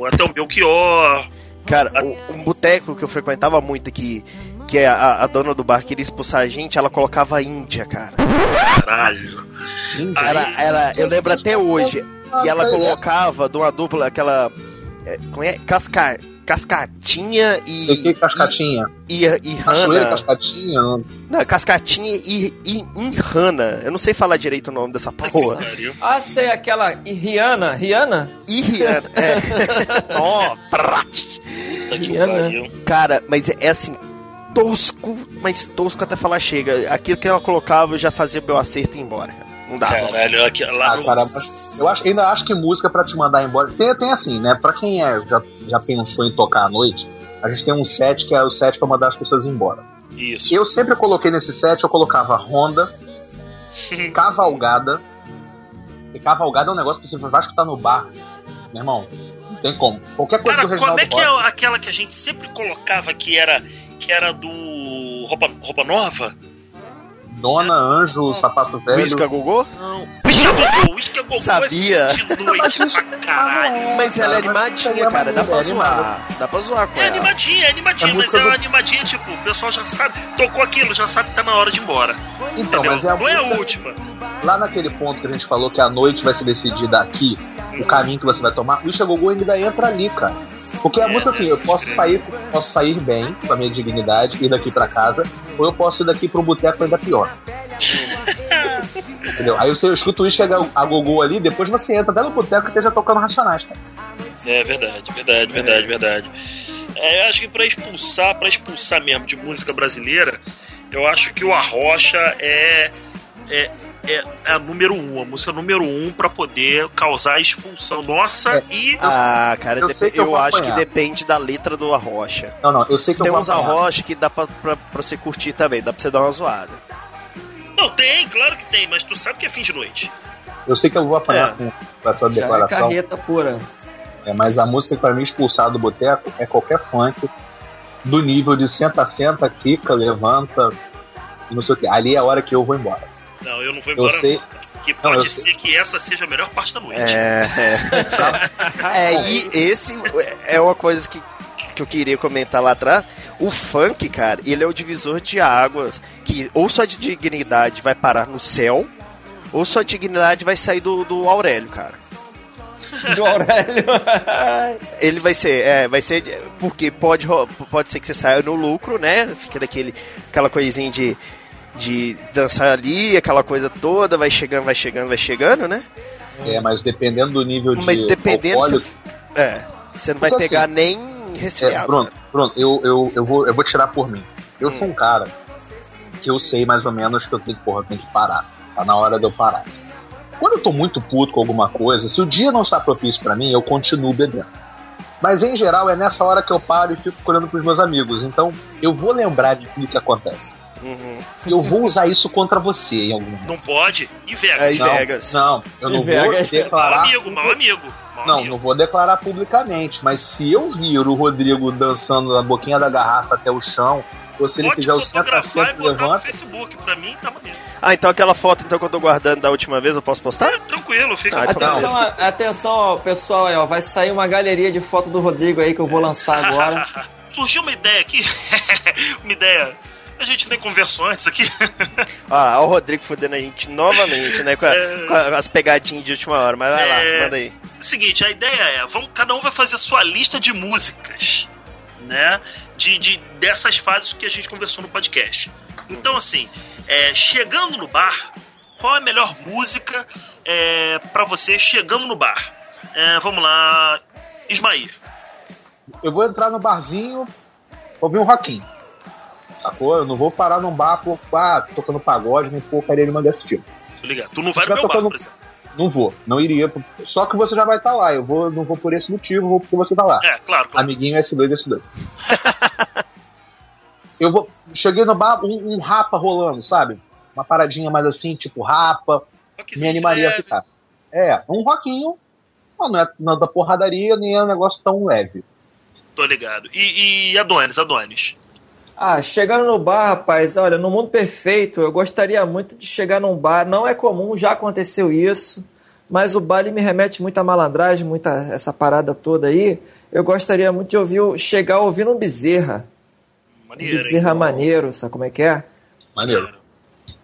um- até o Belchior. Cara, um, um boteco que eu frequentava muito aqui, que é a, a dona do bar queria expulsar a gente, ela colocava Índia, cara. Caralho. Era, era, eu lembro até hoje. E ela colocava de uma dupla, aquela. É, como é? Casca, cascatinha Sei que e. cascatinha. E, e Cachoeira, Rana. cascatinha. não- cascatinha e, e Inhana. Eu não sei falar direito o nome dessa porra. Ah, sei, aquela e Rihanna. Rihanna? E Rihanna. É. Ó, que Rihanna. Cara, mas é, é assim, tosco, mas tosco até falar chega. Aquilo que ela colocava eu já fazia meu acerto e ir embora. Não dá. Caralho, aqui, lá Ah, cara, eu acho, ainda acho que música pra te mandar embora. Tem, tem assim, né? Pra quem é, já, já pensou em tocar à noite, a gente tem um set que é o set pra mandar as pessoas embora. Isso. Eu sempre coloquei nesse set, eu colocava Honda, Cavalgada. E Cavalgada é um negócio que você vai escutar no bar. Meu irmão, não tem como. Qualquer coisa Cara, do como é que é aquela que a gente sempre colocava que era que era do roupa, roupa nova? Dona, Anjo, Sapato Velho. Whisca Gogô? Não. Whisky a Gogô, Whisky a Gogô Sabia. é de noite pra caralho. Mas ela é animadinha, cara. Dá pra É zoar. Dá pra zoar com É ela. animadinha, é animadinha, É mas música é do- animadinha, tipo, o pessoal já sabe, tocou aquilo, já sabe que tá na hora de ir embora. Então, Entendeu? mas é a Não é a última. Lá naquele ponto que a gente falou que a noite vai se decidir daqui, o caminho que você vai tomar, o Isha Gogô ainda entra ali, cara. Porque a É, música assim, eu posso sair, posso sair bem, com a minha dignidade, ir daqui pra casa, ou eu posso ir daqui pro boteco ainda pior. Entendeu? Aí você escuta o Isha a Gogô ali, depois você entra até no boteco e esteja tocando Racionais, cara. É verdade, verdade, verdade, verdade. É, eu acho que pra expulsar, para expulsar mesmo de música brasileira, eu acho que o Arrocha é é, é, é a número um, a música número um pra poder causar a expulsão nossa e Ah, cara, eu eu eu, acho que depende da letra do Arrocha. Não, não, eu sei que Tem eu vou uns. Arrocha que dá pra, pra, pra você curtir também, dá pra você dar uma zoada. Não, tem, claro que tem, mas tu sabe que é fim de noite. Eu sei que eu vou apanhar É. com essa Já é declaração. carreta pura. É, mas a música que pra mim expulsar do boteco é qualquer funk do nível de senta, senta, quica, levanta, não sei o que. Ali é a hora que eu vou embora. Não, eu não vou Eu embora. sei. Que Não, pode eu ser que essa seja a melhor parte da noite. É, é. é, e esse é uma coisa que, que eu queria comentar lá atrás. O funk, cara, ele é o divisor de águas que ou sua dignidade vai parar no céu, ou sua dignidade vai sair do, do Aurélio, cara. Do Aurélio. Ele vai ser, é, vai ser, porque pode, pode ser que você saia no lucro, né? Fica daquele, aquela coisinha de, de dançar ali, aquela coisa toda, vai chegando, vai chegando, vai chegando, né? É, mas dependendo do nível Mas de dependendo, alcoólico, você, é, você não vai pegar assim, nem É, resfriado. pronto, pronto, eu, eu, eu, vou, eu vou tirar por mim. Eu sou um cara que eu sei mais ou menos que eu tenho, porra, eu tenho que parar. Tá na hora de eu parar. Quando eu tô muito puto com alguma coisa, se o dia não está propício pra mim, eu continuo bebendo. Mas em geral é nessa hora que eu paro e fico olhando pros meus amigos. Então eu vou lembrar de tudo que acontece. Uhum. Eu vou usar isso contra você em algum momento. Não pode. E Vegas? É, e Não, Vegas. não, eu Em não Vegas. vou Mal declarar. amigo, mal amigo. Mal Não, amigo. não vou declarar publicamente, mas se eu vir o Rodrigo dançando na boquinha da garrafa até o chão, ou se ele Pode fizer o senta, fotografar e e botar no levanta, Facebook. Pra mim, tá maneiro. Ah, então aquela foto então, que eu tô guardando da última vez, eu posso postar? É, tranquilo, fica Ah, então. Atenção, atenção, ó, pessoal, aí, ó, vai sair uma galeria de foto do Rodrigo aí que eu vou lançar agora. Surgiu uma ideia aqui. uma ideia. A gente nem conversou antes aqui. Ah, o Rodrigo fudendo a gente novamente, né? Com, a- É. com as pegadinhas de última hora. Mas vai É. lá, manda aí. Seguinte, a ideia é, vamos, cada um vai fazer a sua lista de músicas, né? De, de dessas fases que a gente conversou no podcast. Então, assim, é, chegando no bar, qual é a melhor música é, para você chegando no bar? É, vamos lá, Ismair. eu vou entrar no barzinho, ouvir um rockinho. Sacou? Eu não vou parar num bar por ah, tocando pagode, nem porcaria nenhuma desse tipo. Ligado. Tu não vai no meu bar, tocando- por exemplo. Não vou, não iria. Só que você já vai estar lá. Eu vou, não vou por esse motivo, vou porque você tá lá. É, claro, claro. Amiguinho S2, S2. eu vou. Cheguei no bar, um, um rapa rolando, sabe? Uma paradinha mais assim, tipo rapa. Rockzinho me animaria a ficar. É, um rockinho. Não, não é, não é da porradaria, nem é um negócio tão leve. Tô ligado. E, e Adonis, Adonis. Ah, chegando no bar, rapaz, olha, no mundo perfeito, eu gostaria muito de chegar num bar. Não é comum, já aconteceu isso, mas o bar ele me remete muito à malandragem, muita essa parada toda aí. Eu gostaria muito de ouvir, o- chegar ouvindo um bezerra. Maneiro, hein? bezerra maneiro, sabe como é que é? Maneiro.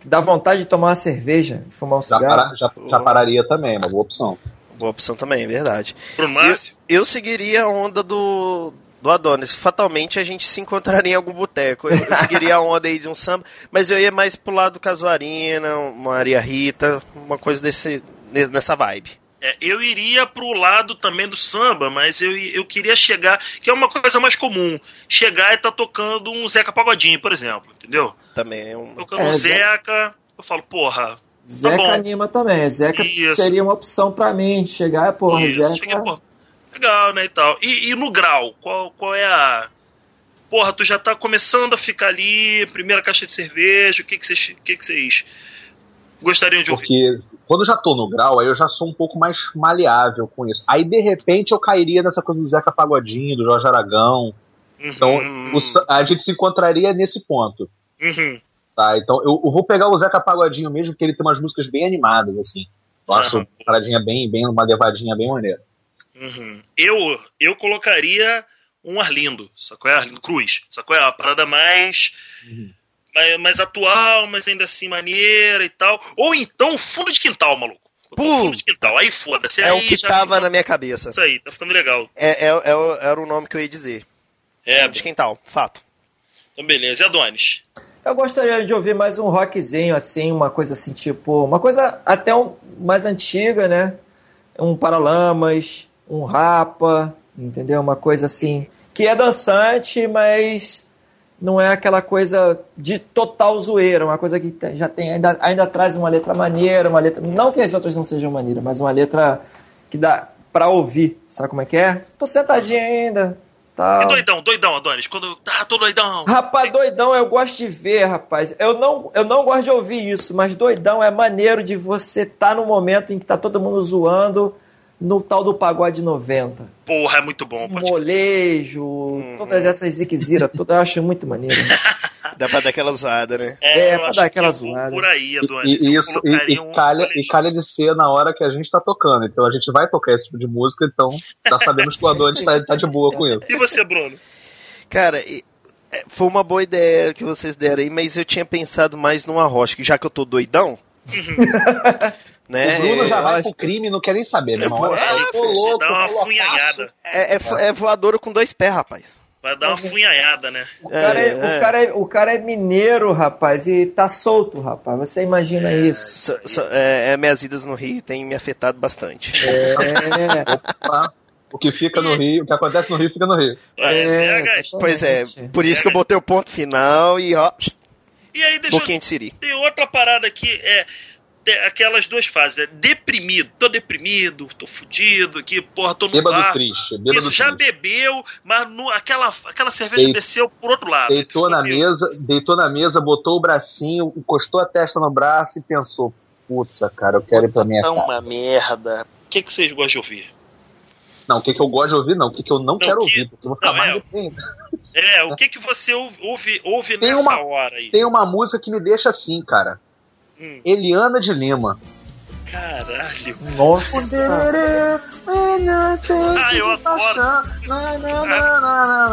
Dá vontade de tomar uma cerveja, de fumar um Já, cigarro. para- já, já pararia também, é uma boa opção. Boa opção também, é verdade. Bruno Eu, Márcio. eu seguiria a onda do, do Adonis. Fatalmente a gente se encontraria em algum boteco. Eu, eu seguiria a onda aí de um samba, mas eu ia mais pro lado do Casuarina, Maria Rita, uma coisa desse, nessa vibe. É, eu iria pro lado também do samba, mas eu, eu queria chegar, que é uma coisa mais comum, chegar e tá tocando um Zeca Pagodinho, por exemplo, entendeu? Também é um. Tocando É, um Ze- Zeca, eu falo, porra, Zeca tá bom. anima também. Zeca Isso. seria uma opção pra mim chegar, porra, Isso, Zeca. cheguei, pô, legal, né, e tal. E, e no grau, qual, qual é a... Porra, tu já tá começando a ficar ali, primeira caixa de cerveja, o que que vocês, o que que gostariam de ouvir? Porque quando eu já tô no grau, aí eu já sou um pouco mais maleável com isso. Aí de repente eu cairia nessa coisa do Zeca Pagodinho, do Jorge Aragão. Então Uhum, o sa- a gente se encontraria nesse ponto. uhum. Tá, então eu, eu vou pegar o Zeca Pagodinho mesmo, porque ele tem umas músicas bem animadas, assim. Eu acho uma paradinha bem, bem, uma levadinha bem maneira. Uhum. Eu, eu colocaria um Arlindo, sacou? É Arlindo Cruz, sacou? É uma parada mais, mais, mais atual, mas ainda assim maneira e tal. Ou então fundo de quintal, maluco. Pum. Fundo de quintal, aí foda-se. É aí o que já tava na minha cabeça. Isso aí, tá ficando legal. É, é, é era o nome que eu ia dizer. É, De quintal, fato. então beleza. E Adonis? Eu gostaria de ouvir mais um rockzinho, assim, uma coisa assim, tipo, uma coisa até um, mais antiga, né? Um Paralamas, um Rapa, entendeu? Uma coisa assim, que é dançante, mas não é aquela coisa de total zoeira, uma coisa que já tem, ainda, ainda traz uma letra maneira, uma letra, não que as outras não sejam maneiras, mas uma letra que dá pra ouvir, sabe como é que é? Tô sentadinho ainda, E tal. doidão, doidão, Adonis. Quando. Ah, tô doidão. Rapaz, doidão eu gosto de ver, rapaz. Eu não, eu não gosto de ouvir isso, mas doidão é maneiro de você estar no momento em que tá todo mundo zoando, no tal do pagode 90. Porra, é muito bom. pode- Molejo, todas essas ziqueziras, todas eu acho muito maneiro. Dá pra dar aquela zoada, né? É, eu pra dar aquela vou zoada. Por aí, Adonis. E, e Eu isso, e, um calha, e calha de ser na hora que a gente tá tocando. Então a gente vai tocar esse tipo de música, então já sabemos que o Adonis tá, tá de boa com isso. E você, Bruno? Cara, e- é, foi uma boa ideia que vocês deram aí, mas eu tinha pensado mais numa rocha, que já que eu tô doidão. né? O Bruno já é, vai pro crime e não quer nem saber, meu irmão. É, é, tô louco, Dá uma funhanhada. é, é, é voadora com dois pés, rapaz. Vai dar uma funhanhada, né? O cara é, É, o é. cara é- o cara é mineiro, rapaz, e tá solto, rapaz. Você imagina isso. So- so- é, é, minhas idas no Rio tem me afetado bastante. É? O que fica no Rio, o que acontece no Rio fica no Rio. É, é. Pois é, por isso que eu botei o ponto final e ó, E aí, deixa eu... boquinha de siri. Tem outra parada aqui, é aquelas duas fases, né? Deprimido, tô deprimido, tô fudido aqui, porra, tô no Bêbado bar. triste, bêbado Isso, já triste. bebeu, mas no, aquela, aquela cerveja Dei- desceu por outro lado. Deitou na meio- mesa, deitou na mesa, botou o bracinho, encostou a testa no braço e pensou: Putz, cara, eu quero ir pra minha Tá uma casa. merda. O que, que vocês gostam de ouvir? Não, o que, que eu gosto de ouvir, não. O que, que eu não, quero que- ouvir, porque eu vou ficar não, mais é. deprimido. É, o que, que você ouve, ouve, ouve Tem nessa uma- hora aí? Tem uma música que me deixa assim, cara. Hum. Eliana de Lima. Caralho. Nossa. Ah, eu adoro.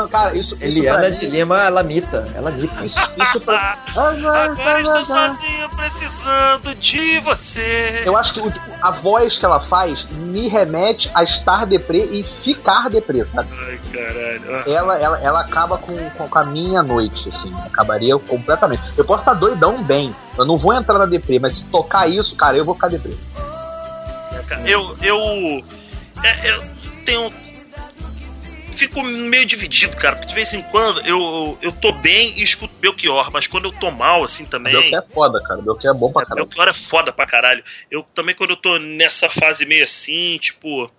Cara, isso, isso Eliana de Lima, ela mita. Ela mita. Isso, isso pra... Agora estou sozinho precisando de você. Eu acho que o- a voz que ela faz me remete a estar deprê e ficar deprê, sabe? Ai, caralho. Ah, Ela, ela, ela acaba com, com, com a minha noite, assim. Acabaria completamente. Eu posso estar doidão bem. Eu não vou entrar na deprê, mas se tocar isso, cara, eu vou ficar deprê. Eu, eu, é, eu tenho. Fico meio dividido, cara, porque de vez em quando eu, eu tô bem e escuto Belchior, mas quando eu tô mal, assim também. Belchior é foda, cara. Belchior é bom pra caralho. Belchior é foda pra caralho. Eu também, quando eu tô nessa fase meio assim, tipo.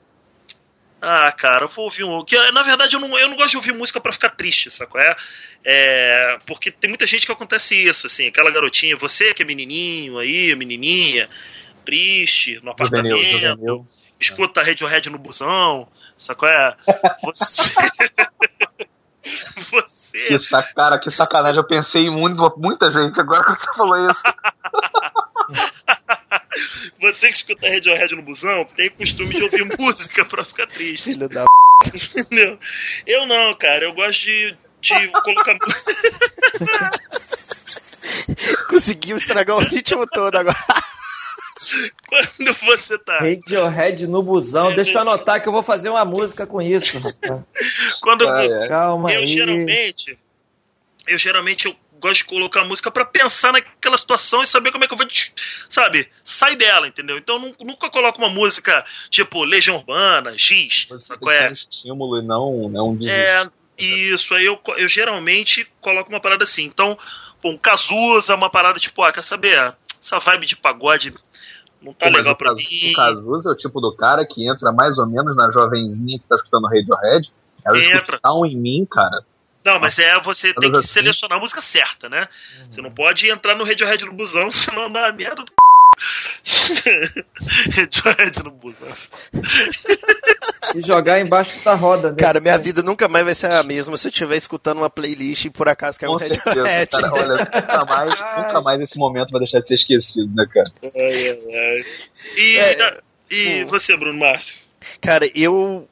Ah, cara, eu vou ouvir um. Que, na verdade, eu não, eu não gosto de ouvir música pra ficar triste, saco? É, é. Porque tem muita gente que acontece isso, assim, aquela garotinha, você que é menininho aí, menininha, triste, no Juvenil, apartamento, juvenil. escuta Radiohead no busão, saco? É. Você. você. Que sac... Cara, que sacanagem. Eu pensei em muito, muita gente agora que você falou isso. Você que escuta Radiohead no busão tem costume de ouvir música pra ficar triste. Filho da Entendeu? Eu não, cara. Eu gosto de, de colocar. Conseguiu estragar o ritmo todo agora. Quando você tá. Radiohead no busão. Deixa eu anotar que eu vou fazer uma música com isso. Quando eu Ah, vou. é. Calma Eu aí. geralmente. Eu geralmente eu gosto de colocar música pra pensar naquela situação e saber como é que eu vou. Sabe? Sai dela, entendeu? Então nunca coloco uma música tipo Legião Urbana, Giz. É? um estímulo e não, não um. É, isso, aí eu, eu geralmente coloco uma parada assim. Então, um Cazuza, uma parada tipo, ah, quer saber? Essa vibe de pagode não tá Pô, legal o pra Cazu- mim. O Cazuza é o tipo do cara que entra mais ou menos na jovenzinha que tá escutando Radiohead. Ela Entra. escuta Down em mim, cara. Não, mas é você tem que assim. selecionar a música certa, né? Você não pode entrar no Radiohead no busão, senão dá merda. Radiohead no busão. Se jogar embaixo da roda. né? Cara, minha vida nunca mais vai ser a mesma se eu estiver escutando uma playlist e por acaso caiu um Com certeza, Radiohead. cara. Olha, nunca mais, nunca mais esse momento vai deixar de ser esquecido, né, cara? Ai. E, É, e hum. você, Bruno Márcio? Cara, eu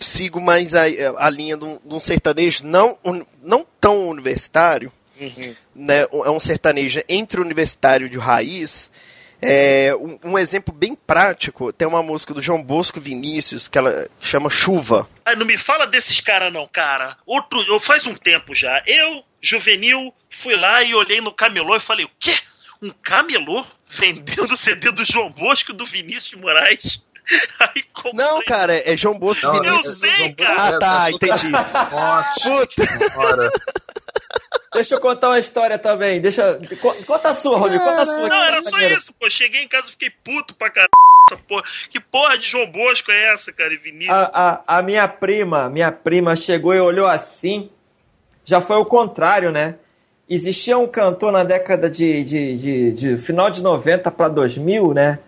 sigo mais a, a linha de um, de um sertanejo não, un- não tão universitário, Uhum. né? É um sertanejo entre universitário de raiz. É, um, um exemplo bem prático, tem uma música do João Bosco Vinícius que ela chama Chuva. Ai, não me fala desses caras não, cara. Outro, eu faz um tempo já. Eu, juvenil, fui lá e olhei no camelô e falei, o quê? Um camelô vendendo CD do João Bosco e do Vinícius de Moraes? Aí. Não, cara, é João Bosco Não, Eu Vinícius. sei, cara. Ah, tá, É, entendi. Nossa Puta. Deixa eu contar uma história também. Deixa. co- Conta a sua, Rodrigo. Conta a sua. Não, era é só maneiro. isso, pô. Cheguei em casa e fiquei puto pra caralho. Porra. Que porra de João Bosco é essa, cara? E Vinícius. A, a, a minha prima, minha prima chegou e olhou assim. Já foi o contrário, né? Existia um cantor na década de, de, de, de final de 90 para 2000, né?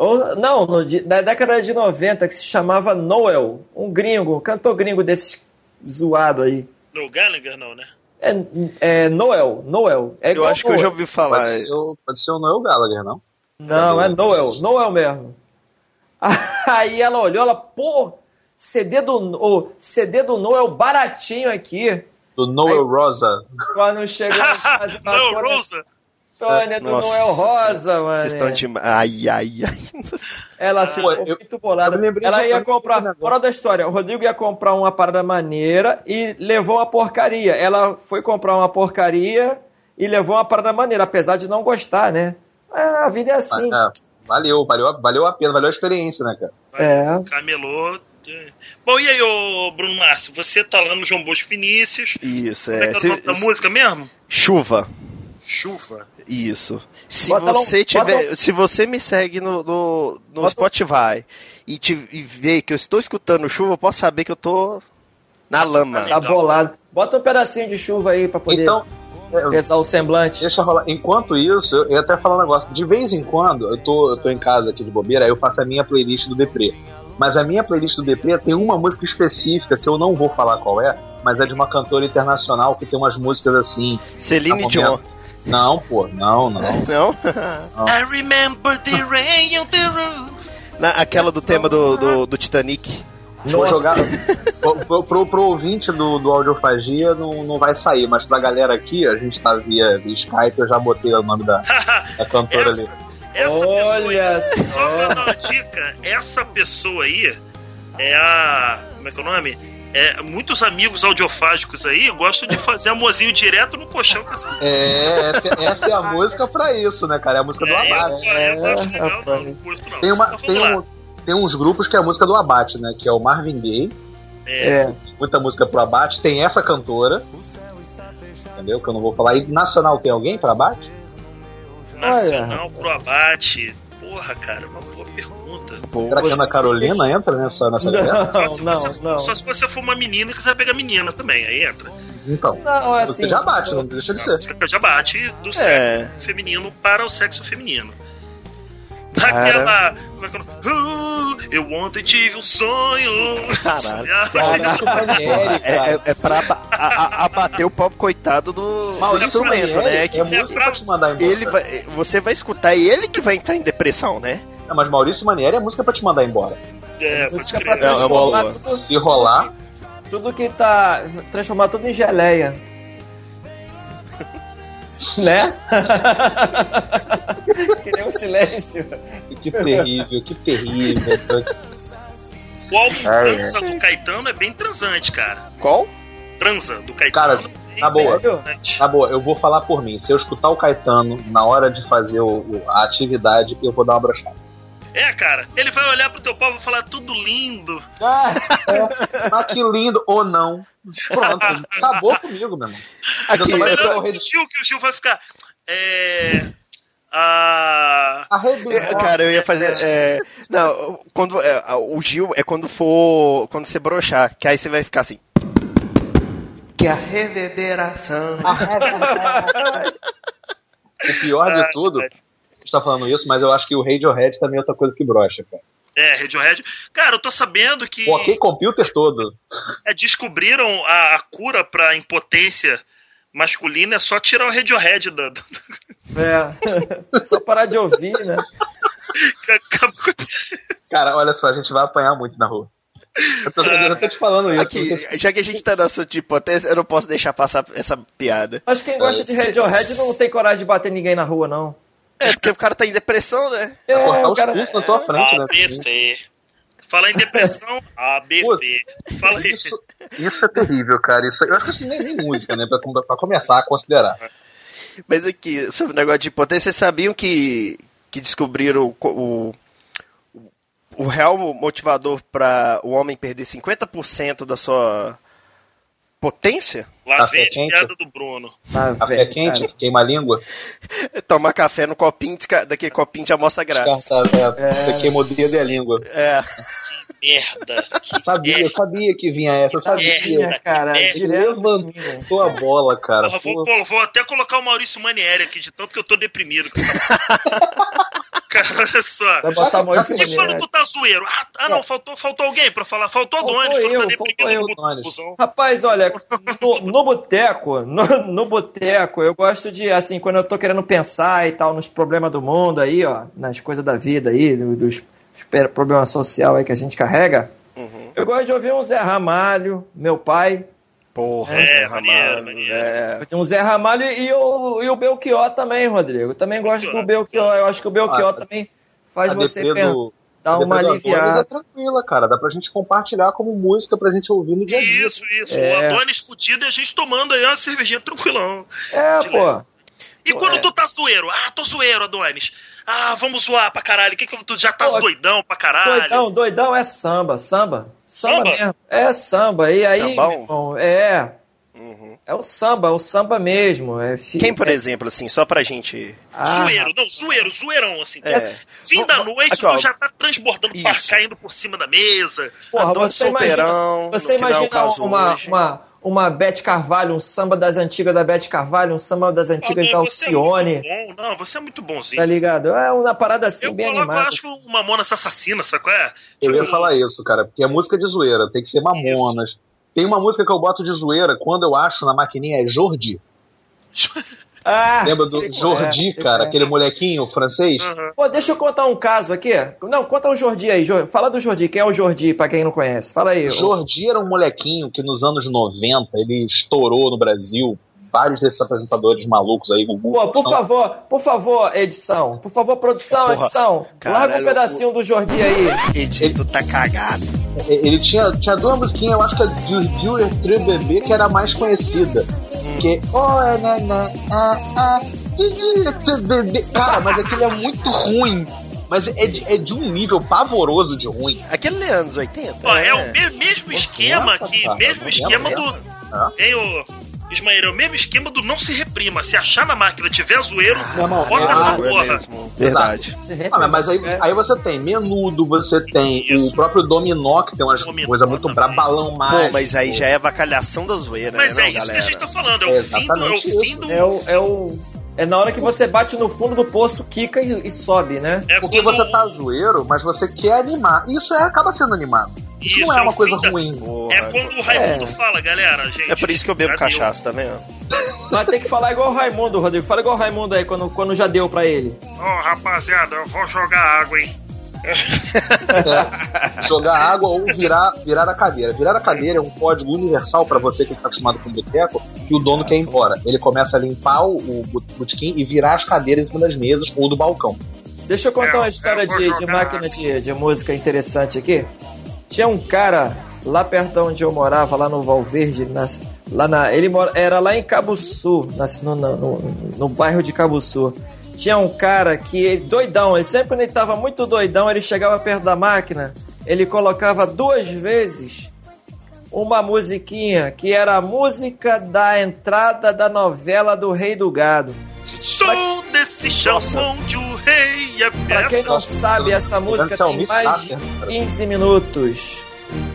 Ou, não, no na década de 90, que se chamava Noel. Um gringo, cantor gringo desse zoado aí. No Gallagher, não, né? É, é Noel, Noel. É Eu acho que eu já Noel. ouvi falar. Pode ser, o, pode ser o Noel Gallagher, não? Não, é Noel, Noel mesmo. Aí ela olhou, ela, pô, CD do, o CD do Noel baratinho aqui. Do Noel Rosa. Quando chegou em casa, Não, a Rosa. Tônia do Nossa, Noel Rosa, mano. Vocês estão de. Ai, ai, ai. Ela ficou eu- muito bolada. Ela ia comprar. Moral da história: o Rodrigo ia comprar uma parada maneira e levou uma porcaria. Ela foi comprar uma porcaria e levou uma parada maneira, apesar de não gostar, né? É, a vida é assim. É, valeu, valeu, valeu a pena, valeu a experiência, né, cara? É. Camelô. é. Bom, e aí, ô Bruno Márcio? Você tá lá no João Bosco Vinícius. Isso, Como é é. que é o nome da música mesmo? Chuva. Chuva. Isso. Se Bota lá um- você tiver, bota se você me segue no, no, no Bota Spotify e, te, e ver que eu estou escutando chuva, eu posso saber que eu tô na lama. Tá bolado. Bota um pedacinho de chuva aí pra poder Então, é, pesar o semblante. deixa rolar. Enquanto isso, eu ia até falar um negócio. De vez em quando, eu tô, eu tô em casa aqui de bobeira, aí eu faço a minha playlist do Deprê. Mas a minha playlist do Deprê tem uma música específica que eu não vou falar qual é, mas é de uma cantora internacional que tem umas músicas assim. Celine tá Dion. Não, pô, não, não. Não? I remember the rain on the roof. Na- aquela do tema do, do, do Titanic. Vou jogar. pro, pro, pro, ouvinte do, do Audiofagia não, não vai sair, mas pra galera aqui, a gente tá via, via Skype, eu já botei o nome da, da cantora ali. Essa Olha pessoa aí, só pra dar uma dica, essa pessoa aí é a. Como é que é o nome? É, muitos amigos audiofágicos aí gostam de fazer amorzinho direto no colchão com essa É, essa, essa é a música pra isso, né, cara? É a música do É, Abate. é, eu acho legal, rapaz. não, não curto, não. Tem, uma, Mas tem, um, tem uns grupos que é a música do Abate, né? Que é o Marvin Gaye, É. muita música pro Abate. Tem essa cantora, entendeu? Que eu não vou falar. E nacional tem alguém pra Abate? Nacional pro abate. Porra, cara, uma boa pergunta. Será que a Ana Carolina entra nessa, nessa galera? Não, se não, você- não. Só se você for uma menina e quiser pegar menina também, aí entra. Então, Não, é você assim. já bate, não deixa de ser. Música já bate do É. sexo feminino para o sexo feminino. Cara. Aquela. Como é que é? Uh, eu ontem tive um sonho. Caralho. É, é, é pra aba- a- a- abater o pobre coitado do, do Maurício instrumento, Manieri né? Que É música pra te mandar embora. ele vai, você vai escutar e ele que vai entrar em depressão, né? Não, mas Maurício Manieri é música pra te mandar embora. É, pode Música pra É, é transformar boa. tudo, Se rolar, tudo que tá. Transformar tudo em geleia. Né? que nem um silêncio. que terrível, que terrível. O álbum Ah, é. Transa do Caetano é bem transante, cara. Qual? Transa do Caetano. Cara, é na boa. transante. Na boa, eu vou falar por mim. Se eu escutar o Caetano na hora de fazer o- o- a atividade, eu vou dar uma brochada. É, cara, ele vai olhar pro teu pau e vai falar tudo lindo. Ah, que lindo, ou não. Pronto, acabou comigo, meu irmão. Aqui, Eu tô- o Gil, que o Gil vai ficar. É. A. É, Cara, eu ia fazer. é, não, quando, é, o Gil é quando for. Quando você broxar, que aí você vai ficar assim. Que a reverberação. O pior de tudo, você tá falando isso, mas eu acho que o Radiohead também é outra coisa que brocha, cara. É, Radiohead. Cara, eu tô sabendo que O ok computer todo. é, descobriram a, a cura pra impotência masculina é só tirar o Radiohead da. do- É. Só parar de ouvir, né? Cara, olha só, a gente vai apanhar muito na rua. Eu tô, eu tô te falando isso. Aqui, vocês- já que a gente tá no assunto de hipótese, eu não posso deixar passar essa piada. Mas quem gosta de Radiohead não tem coragem de bater ninguém na rua, não. É, porque o cara tá em depressão, né? É, o cara... na tua frente, né? ABC. Fala em depressão, ABC. Fala aí. Isso, isso é terrível, cara. Isso, eu acho que isso nem, nem música, né? Pra, pra começar a considerar. Mas aqui, sobre o negócio de potência, vocês sabiam que, que descobriram o, o, o real motivador para o homem perder 50% da sua potência? Lá Café vem a piada do Bruno. Café quente, cara. queima a língua. É tomar café no copinho, desca- daquele copinho de amostra grátis. Descarta, é, Você queima o dedo e a língua. É, Merda. Sabia, eu sabia que vinha essa, eu sabia. Tinha, cara, É, direto Levantou a bola, cara. Porra, vou, vou até colocar o Maurício Manieri aqui, de tanto que eu tô deprimido com essa cara, olha só. Vai botar em cima E quando tu tá zoeiro? Ah, ah, não, faltou, faltou alguém pra falar. Faltou Faltou eu, tá faltou eu. Rapaz, olha, no, no boteco, no, no boteco, eu gosto de, assim, quando eu tô querendo pensar e tal, nos problemas do mundo aí, ó, nas coisas da vida aí, do- dos, dos problemas sociais aí que a gente carrega, eu gosto de ouvir um Zé Ramalho, meu pai, Porra, É, Zé maneiro, Ramalho. maneiro. É. um Zé Ramalho e o, e o Belchior também, Rodrigo. Eu também gosto do Belchior, eu acho que o Belchior Ah, também faz você pensar. do- Dá uma aliviada. É tranquila, cara. Dá pra gente compartilhar como música pra gente ouvir no dia a dia. Isso, isso. É. O Adonis fudido e a gente tomando aí uma cervejinha tranquilão. É, De pô. E quando é. tu tá zoeiro? Ah, tô zoeiro, Adonis. Ah, vamos zoar pra caralho. Que que tu já tá Pô, doidão pra caralho? Doidão, doidão é samba, samba. Samba, Samba? mesmo. É samba. E aí, irmão, é. É o samba, é o samba mesmo. É fi- Quem, por é- exemplo, assim, só pra gente. Ah, zoeiro, não, zoeiro, zoeirão, assim. É. Fim da noite, aqui, ó. tu já tá transbordando, Isso. caindo por cima da mesa. Porra, você imagina, solteirão, você no final, imagina uma, hoje. uma, uma Beth Carvalho, um samba das antigas da Beth Carvalho, um samba das antigas da Adonis, você é Alcione, muito bom. Não, você é muito bonzinho. tá ligado? É uma parada assim, Eu bem coloco, eu animada. acho uma Mamonas assassina, sacou? É? Eu ia Tipo, falar isso, cara, porque é música de zoeira, tem que ser mamonas. Tem uma música que eu boto de zoeira quando eu acho na maquininha é Jordi. Ah, Lembra do é, Jordi, sei cara, é. aquele molequinho francês? Aham. Pô, deixa eu contar um caso aqui. Não, conta o Jordi aí. Fala do Jordi. Quem é o Jordi, pra quem não conhece? Fala aí. Jordi era um molequinho que nos anos 90 ele estourou no Brasil. Vários desses apresentadores malucos aí, Gugu. Pô, por favor, por favor, edição. Por favor, produção, Porra, edição. Larga caralho, um pedacinho do Jordi aí. Edito tá cagado. Ele tinha, tinha duas musiquinhas, eu acho que a de Júlia Bebê, que era a mais conhecida. Que. Oh, é, na, na, ah, ah. Cara, mas aquilo é muito ruim. Mas é de, é de um nível pavoroso de ruim. Aquele é anos 80? Ó, é, né? o me- mesmo esquema Noventa, que, cara, mesmo esquema do. É. Hein, ô. Ismael, é o mesmo esquema do não se reprima. Se achar na máquina tiver zoeiro, Não, não, bota é- essa É porra. mesmo, verdade. Ah, mas aí, é. aí você tem Menudo, você tem Isso. o próprio Dominó, que tem umas coisas muito braba, balão mágico. Pô, mas aí já é avacalhação da zoeira, Mas né, é não, isso que a galera? gente tá falando. É o É fim do. É o exatamente fim do. É o, é o. É na hora que você bate no fundo do poço, quica e, e sobe, né? É Porque quando- você tá zoeiro, mas você quer animar. Isso é, acaba sendo animado. Isso, Isso, não é é uma coisa da- ruim. Porra, É quando o Raimundo É. fala, galera, gente. É por isso que eu bebo deu. cachaça, tá vendo? Nós tem que falar igual o Raimundo, Rodrigo. Fala igual o Raimundo aí, quando, quando já deu pra ele. Ó, rapaziada, eu vou jogar água, hein? É, jogar água ou virar, virar a cadeira. Virar a cadeira é um código universal pra você que tá acostumado com boteco e o dono quer ir embora. Ele começa a limpar o, o botequim e virar as cadeiras em cima das mesas ou do balcão. Deixa eu contar É, uma história de, de máquina de, de música interessante aqui. Tinha um cara lá perto de onde eu morava, lá no Valverde, nas- lá na, ele mora, era lá em Cabo Sul, nas- no, no, no- bairro de Cabo Sul. Tinha um cara que, doidão, ele sempre quando ele tava muito doidão, ele chegava perto da máquina, ele colocava duas vezes uma musiquinha, que era a música da entrada da novela do Rei do Gado. Sou desse chão onde o rei é Pra quem não Nossa, sabe, essa música o tem mais de Sater, cara. 15 minutos.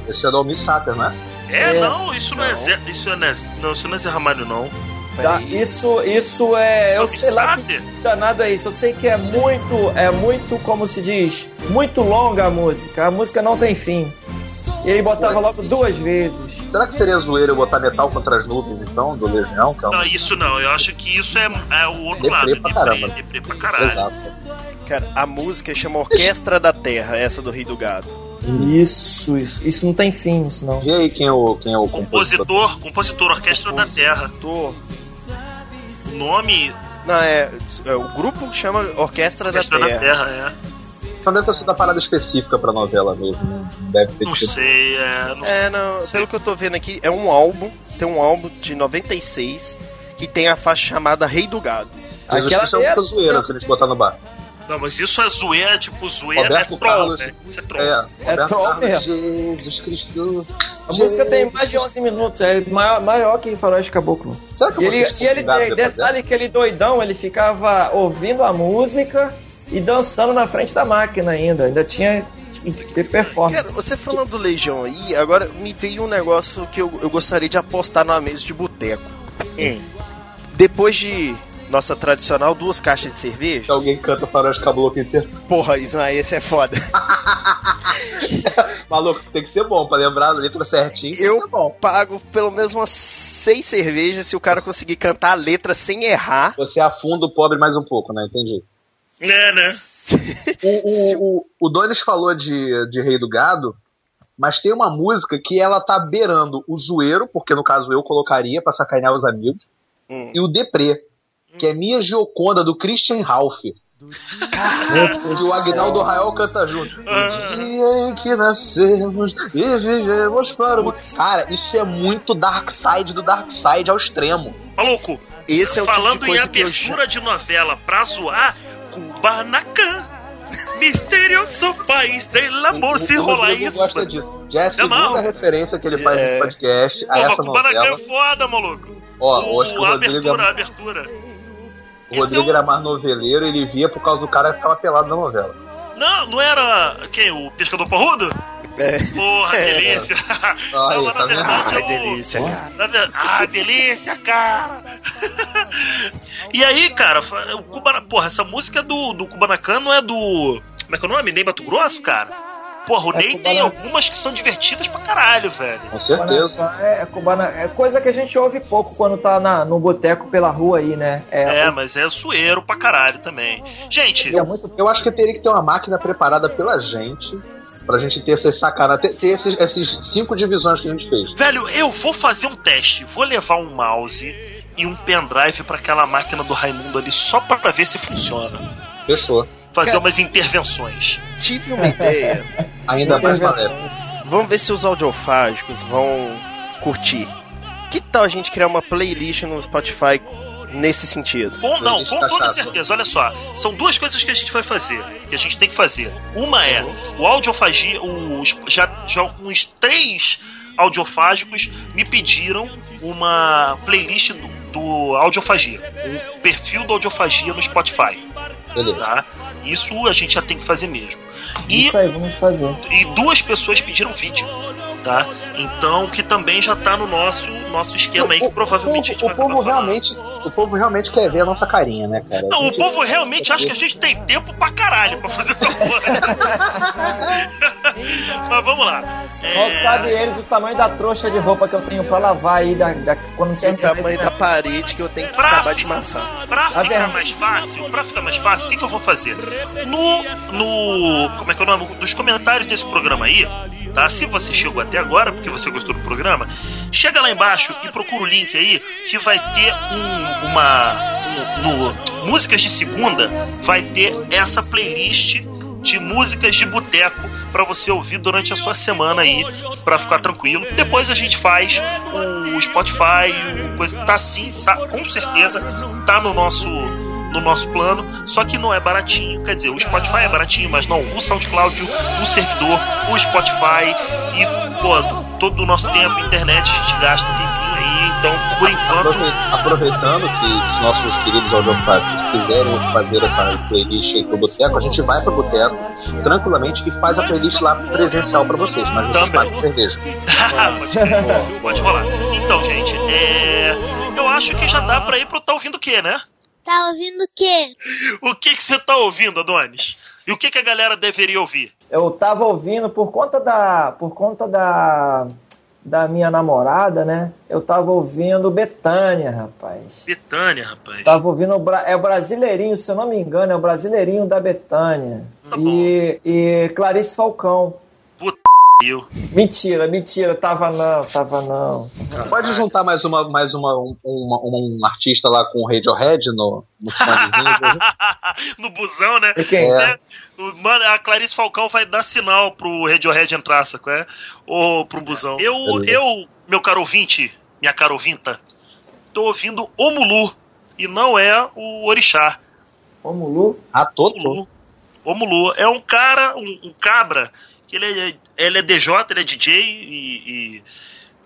Esse é do Miss Sater, né? É, É. não, isso não, é Não. Zé. Isso não é, não, isso não é Zé Ramalho, não. Tá? Peraí. Isso, isso é. Eu sei lá que danado é isso. Eu sei que é muito, é muito, como se diz, muito longa a música. A música não tem fim. E ele botava logo duas vezes. Será que seria zoeiro eu botar metal contra as nuvens, então, do Legião? Que é um Não, isso não. Eu acho que isso é, é o outro Deprê lado. pra caramba. Deprê pra caralho. pesaço. Cara, a música chama Orquestra da Terra, essa do Rei do Gado. Isso, isso. Isso não tem fim, isso não. Vê aí quem é o, quem é o compositor. Compositor, compositor, Orquestra da Terra. O nome Não, é, é, O grupo chama Orquestra, Orquestra da da Terra. Terra, é. Então deve ter sido uma parada específica pra novela mesmo. Não deve ter Não tido. sei, é. Não É, sei. não, sei. pelo que eu tô vendo aqui, é um álbum, tem um álbum de 96 que tem a faixa chamada Rei do Gado. Jesus Aquela Cristo é muita é- zoeira se a gente botar no bar. Não, mas isso é zoeira, tipo, zoeira Roberto é troll, Carlos. né? Isso é troll. É, Roberto troll mesmo. Jesus Cristo. A música tem mais de 11 minutos, é maior, maior que Faroeste Caboclo. Será que E eu ele, vou e ele tem detalhe que ele doidão, ele ficava ouvindo a música e dançando na frente da máquina ainda. Ainda tinha tipo, ter Cara, performance. você falando do Legião aí, agora me veio um negócio que eu, eu gostaria de apostar numa mesa de boteco. Hum. Depois de nossa tradicional duas caixas de cerveja. Alguém canta Faroeste Caboclo inteiro. Porra, Ismael, esse é foda. Maluco, tem que ser bom pra lembrar a letra certinho. que Eu pago pelo menos umas seis cervejas se o cara conseguir cantar a letra sem errar. Você afunda o pobre mais um pouco, né? Entendi. É, né? O, o, o, o Donis falou de, de Rei do Gado, mas tem uma música que ela tá beirando o zoeiro, porque no caso eu colocaria pra sacanear os amigos, Hum. e o Deprê, que é Minha Gioconda, do Christian Ralph. E o Agnaldo Rael canta junto. O dia em que nascemos e vivemos para o. Cara, isso é muito Dark Side do Dark Side ao extremo. Maluco, Esse é o falando tipo de em coisa que eu abertura de novela pra zoar, Kubanacan. Misterioso país del amor, se O rolar isso. gosta disso. Já é a segunda referência que ele faz É. no podcast a essa é novela. foda, maluco. Ó, eu acho que o a Rodrigo, abertura, é, abertura. o Rodrigo é o- era mais noveleiro, ele via por causa do cara que ficava pelado na novela. Não, não era. Quem? O pescador porrudo? É. Porra, É. delícia! Aí, Não, tá verdade Ai, é o- delícia, cara. Na ver- Ah, delícia, cara! e aí, cara, o Cubana... porra, essa música do, do Kubanacan não é do. Como é que é o nome? Ney Mato Grosso, cara? Porra, o É Ney tem algumas que são divertidas pra caralho, velho. Com certeza. É, é, cubana, é coisa que a gente ouve pouco quando tá na, no boteco pela rua aí, né? É, É, mas é sueiro pra caralho também. Gente, é muito Eu acho que teria que ter uma máquina preparada pela gente, pra gente ter essas sacanas, ter, ter esses, esses cinco divisões que a gente fez. velho, eu vou fazer um teste. Vou levar um mouse e um pendrive pra aquela máquina do Raimundo ali só pra ver se funciona. Fechou. Fazer Cara- umas intervenções. Tive uma ideia. Ainda mais maneiro. Vamos ver se os audiofágicos vão curtir. Que tal a gente criar uma playlist no Spotify nesse sentido? Com, não, com toda cachaça. certeza. Olha só, são duas coisas que a gente vai fazer, que a gente tem que fazer. Uma é o audiofagia, os, já, já uns três audiofágicos me pediram uma playlist do, do audiofagia, um perfil do audiofagia no Spotify, Beleza. tá? Isso a gente já tem que fazer mesmo. E Isso aí, vamos fazer. e duas pessoas pediram vídeo, tá? Então, que também já tá no nosso, nosso esquema aí, que provavelmente a gente o, vai povo realmente, o povo realmente quer ver a nossa carinha, né, cara? Não, A o gente- povo realmente acha que a gente tem tempo pra caralho pra fazer essa porra. Mas vamos lá. É, Mal sabe eles o tamanho da trouxa de roupa que eu tenho pra lavar aí da, da, quando O terminar esse tamanho da negócio. parede que eu tenho que Pra, acabar de amassar. pra Tá ficar vendo? mais fácil, pra ficar mais fácil, o que, que eu vou fazer? No. No. Como é que é o nome? Dos comentários desse programa aí, tá? Se você chegou até agora, porque você gostou do programa, chega lá embaixo e procura o link aí que vai ter um, uma. um- no Músicas de Segunda, vai ter essa playlist de músicas de boteco pra você ouvir durante a sua semana aí, pra ficar tranquilo. Depois a gente faz o Spotify, o coisa tá sim, tá, com certeza tá no nosso no nosso plano, só que não é baratinho. Quer dizer, o Spotify é baratinho, mas não o SoundCloud, o servidor, o Spotify e pô, todo o nosso tempo, internet, a gente gasta um tempinho aí, então por enquanto Aprove- Aproveitando que os nossos queridos audiofágicos quiserem fazer essa playlist aí pro Boteco, a gente vai pro Boteco tranquilamente e faz a playlist lá presencial pra vocês, mas vocês Também. pagam cerveja. pode, pode rolar. Então, gente, é, eu acho que já dá pra ir pro tá ouvindo o quê, né? Tá ouvindo o quê? O que que você tá ouvindo, Adonis? E o que que a galera deveria ouvir? Eu tava ouvindo por conta da. Por conta da. Da minha namorada, né? Eu tava ouvindo Betânia, rapaz. Betânia, rapaz. Tava ouvindo. Bra- É o Brasileirinho, se eu não me engano, é o Brasileirinho da Betânia. Tá e, e Clarice Falcão. Mentira, mentira, tava não, tava não. Pode juntar mais uma, mais uma, um, uma- um artista lá com o Radiohead no, no no busão, né? E quem? É, Mano, a Clarice Falcão vai dar sinal pro Radiohead entrar, sacou? É? Ou pro busão. Eu, eu, meu caro ouvinte, minha cara ouvinta, tô ouvindo o Mulu. E não é o Orixá. O Mulu? Ah, todo? Mulu. O Mulu. É um cara, um, um cabra, que ele é, ele é DJ, ele é DJ e- e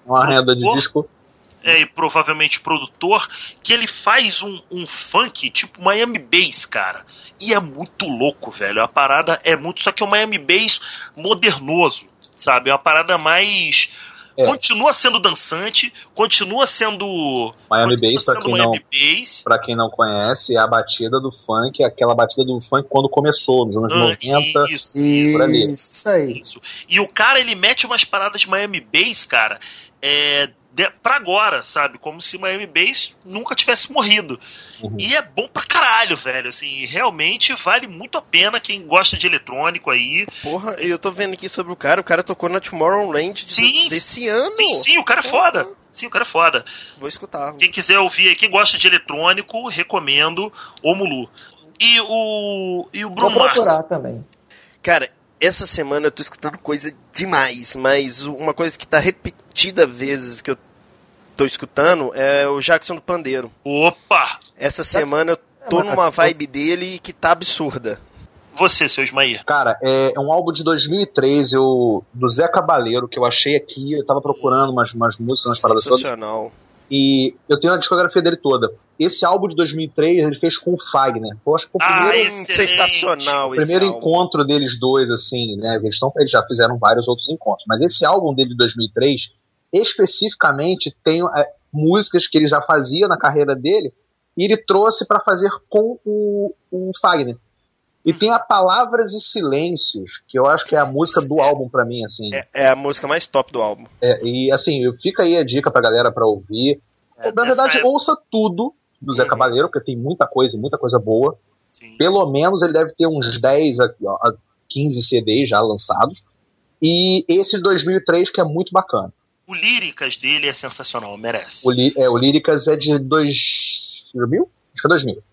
Uma renda de disco. é, e provavelmente produtor, que ele faz um, um funk tipo Miami Bass, cara. E é muito louco, velho. A parada é muito. Só que é um Miami Bass modernoso, sabe? É uma parada mais. É. continua sendo dançante, continua sendo. Miami Bass, pra quem, Miami não, Bass. pra quem não conhece, é a batida do funk, aquela batida do funk quando começou, nos anos Ah, 90. Isso, por ali. Isso aí. isso. E o cara, ele mete umas paradas de Miami Bass, cara, é, pra agora, sabe? Como se Miami Bass nunca tivesse morrido. Uhum. E é bom pra caralho, velho. Assim, realmente vale muito a pena quem gosta de eletrônico aí. Porra, eu tô vendo aqui sobre o cara, o cara tocou na Tomorrowland de- Sim, desse ano. Sim, sim, o cara é foda. Sim, o cara é foda. Vou escutar. Quem quiser ouvir aí, quem gosta de eletrônico, recomendo o Mulu. E o, e o Vou Bruno Mars. procurar também. Cara, essa semana eu tô escutando coisa demais, mas uma coisa que tá repetida vezes que eu tô escutando é o Jackson do Pandeiro. Opa! Essa semana eu tô numa vibe dele que tá absurda. Você, seu Ismair. Cara, é um álbum de 2003 eu, do Zé Cabaleiro, que eu achei aqui, eu tava procurando umas, umas músicas, umas paradas todas. Sensacional. E eu tenho a discografia dele toda. Esse álbum de 2003 ele fez com o Fagner. Eu acho que foi o Ah, primeiro, excelente. Sensacional o esse primeiro álbum. encontro deles dois, assim, né? Eles, tão, eles já fizeram vários outros encontros. Mas esse álbum dele de 2003, especificamente, tem é, músicas que ele já fazia na carreira dele e ele trouxe para fazer com o, o Fagner. E tem a Palavras e Silêncios, que eu acho que é a música do álbum pra mim, assim. É, é a música mais top do álbum. É, e assim, fica aí a dica pra galera pra ouvir. É, Na verdade, época- ouça tudo do Zé Uhum. Cabaleiro, porque tem muita coisa, muita coisa boa. Sim. Pelo menos ele deve ter uns 10 a, a 15 CDs já lançados. E esse de 2003 que é muito bacana. O Líricas dele é sensacional, merece. O, é, o Líricas é de 2000? Acho que é 2000.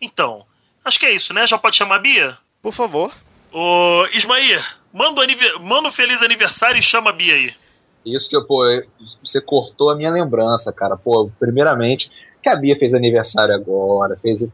Então, acho que é isso, né? Já pode chamar a Bia? Por favor. Ô, Ismair, manda, o anive- manda um feliz aniversário e chama a Bia aí. Isso que, pô, você cortou a minha lembrança, cara. Pô, primeiramente, que a Bia fez aniversário agora, fez...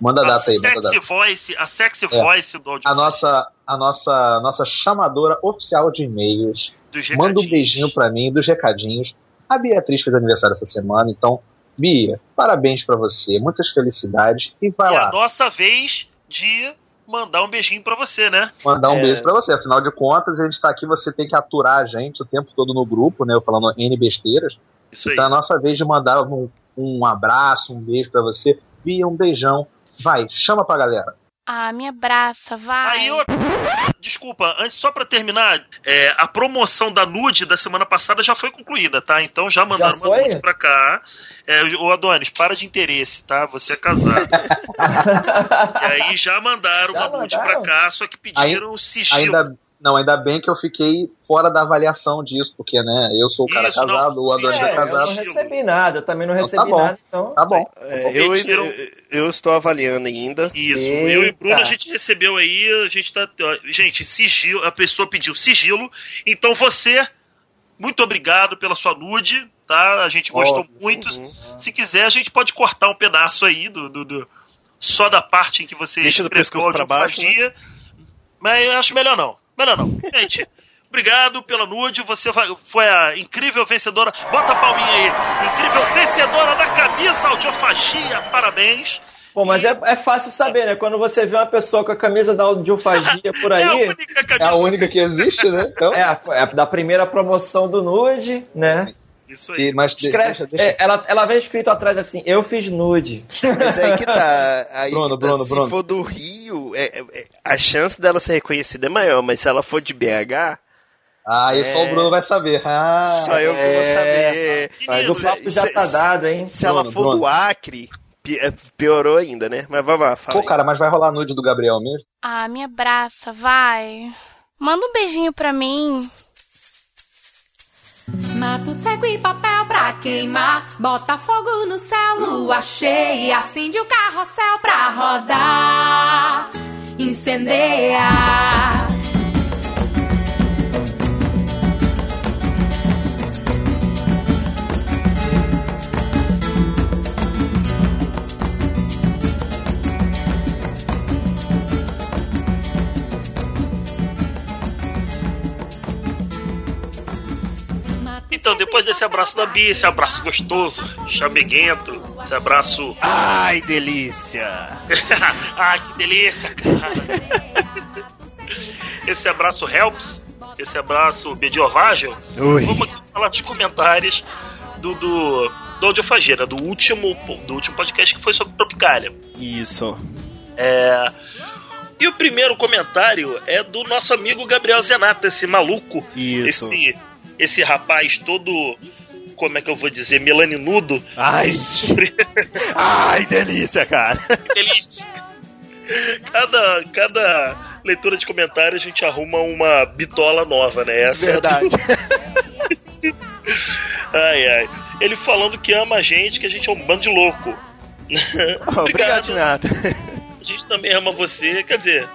Manda a A data aí, manda a data. sexy voice, a sexy É. voice do áudio a nossa, a nossa, nossa chamadora oficial de e-mails. Dos Manda um beijinho pra mim dos recadinhos. A Beatriz fez aniversário essa semana, então, Bia, parabéns pra você, muitas felicidades e vai E lá a nossa vez de mandar um beijinho pra você, né? mandar um É. beijo pra você. Afinal de contas, a gente tá aqui, você tem que aturar a gente o tempo todo no grupo, né? Eu falando N besteiras. Isso aí. Então é a nossa vez de mandar um, um abraço, um beijo pra você. Bia, um beijão. Vai, chama pra galera. Ah, me abraça, vai. Aí, eu... desculpa, antes, só pra terminar, é, a promoção da nude da semana passada já foi concluída, tá? Então já mandaram Já uma nude pra cá. É, ô Adonis, para de interesse, tá? Você é casado. e aí já mandaram Já uma nude mandaram? pra cá, só que pediram sigilo. Ainda, não, ainda bem que eu fiquei fora da avaliação disso, porque, né, eu sou o cara Isso, não. casado, o Adonis É, é, É, eu casado. não recebi nada, eu também não Então recebi tá bom. nada, então. Tá bom. É, eu, eu, eu estou avaliando ainda. Isso, Eita. eu e Bruno a gente recebeu aí, a gente tá. ó, Gente, sigilo, a pessoa pediu sigilo, então você, muito obrigado pela sua nude, tá? A gente gostou Óbvio. muito. Uhum. Se quiser, a gente pode cortar um pedaço aí do. do- do- só da parte em que você Deixa do pescoço pra baixo, né? Mas eu acho melhor não. Melhor não. Gente. Obrigado pela nude, você foi a incrível vencedora. Bota a palminha aí. Incrível vencedora da camisa audiofagia. Parabéns. Pô, mas é, é fácil saber, né? Quando você vê uma pessoa com a camisa da audiofagia por É a aí. única É a única que existe, né? Então, É, a- é da primeira promoção do Nude, né? Isso aí. e- mas Escreve, deixa, deixa. é, ela, ela vem escrito atrás assim, eu fiz nude. Mas aí que tá. Aí Bruno, que tá, Bruno, se Bruno. for do Rio, é- é- é- a chance dela ser reconhecida é maior, mas se ela for de BH, Ah, e só o Bruno vai saber. Ah, só eu que vou é. saber. Mas o Se- papo já tá dado, hein? Se ela Bruno, for Bruno. do Acre, pi- é, piorou ainda, né? Mas vamos lá, fala. Pô, aí. cara, mas vai rolar nude do Gabriel mesmo? Ah, me abraça, vai. Manda um beijinho pra mim. Mato seco e papel pra queimar, bota fogo no céu, lua cheia, acende o carrossel pra rodar, incendeia. Depois desse abraço da Bia, esse abraço gostoso, chameguento, esse abraço. Ai, delícia! ah, que delícia, cara! esse abraço helps, esse abraço Ui. vamos aqui falar dos comentários do, do, do Audiofageira, do último, do último podcast que foi sobre Tropicália. Isso. É, E o primeiro comentário é do nosso amigo Gabriel Zenata, esse maluco. Isso. Esse, esse rapaz todo. Como é que eu vou dizer? Melaninudo. Ai, ai, delícia, cara. Delícia. Cada, cada leitura de comentário a gente arruma uma bitola nova, né? Essa Verdade. É a do... ai, ai. Ele falando que ama a gente, que a gente é um bando de louco. Obrigado, Renato. A gente também ama você. Quer dizer,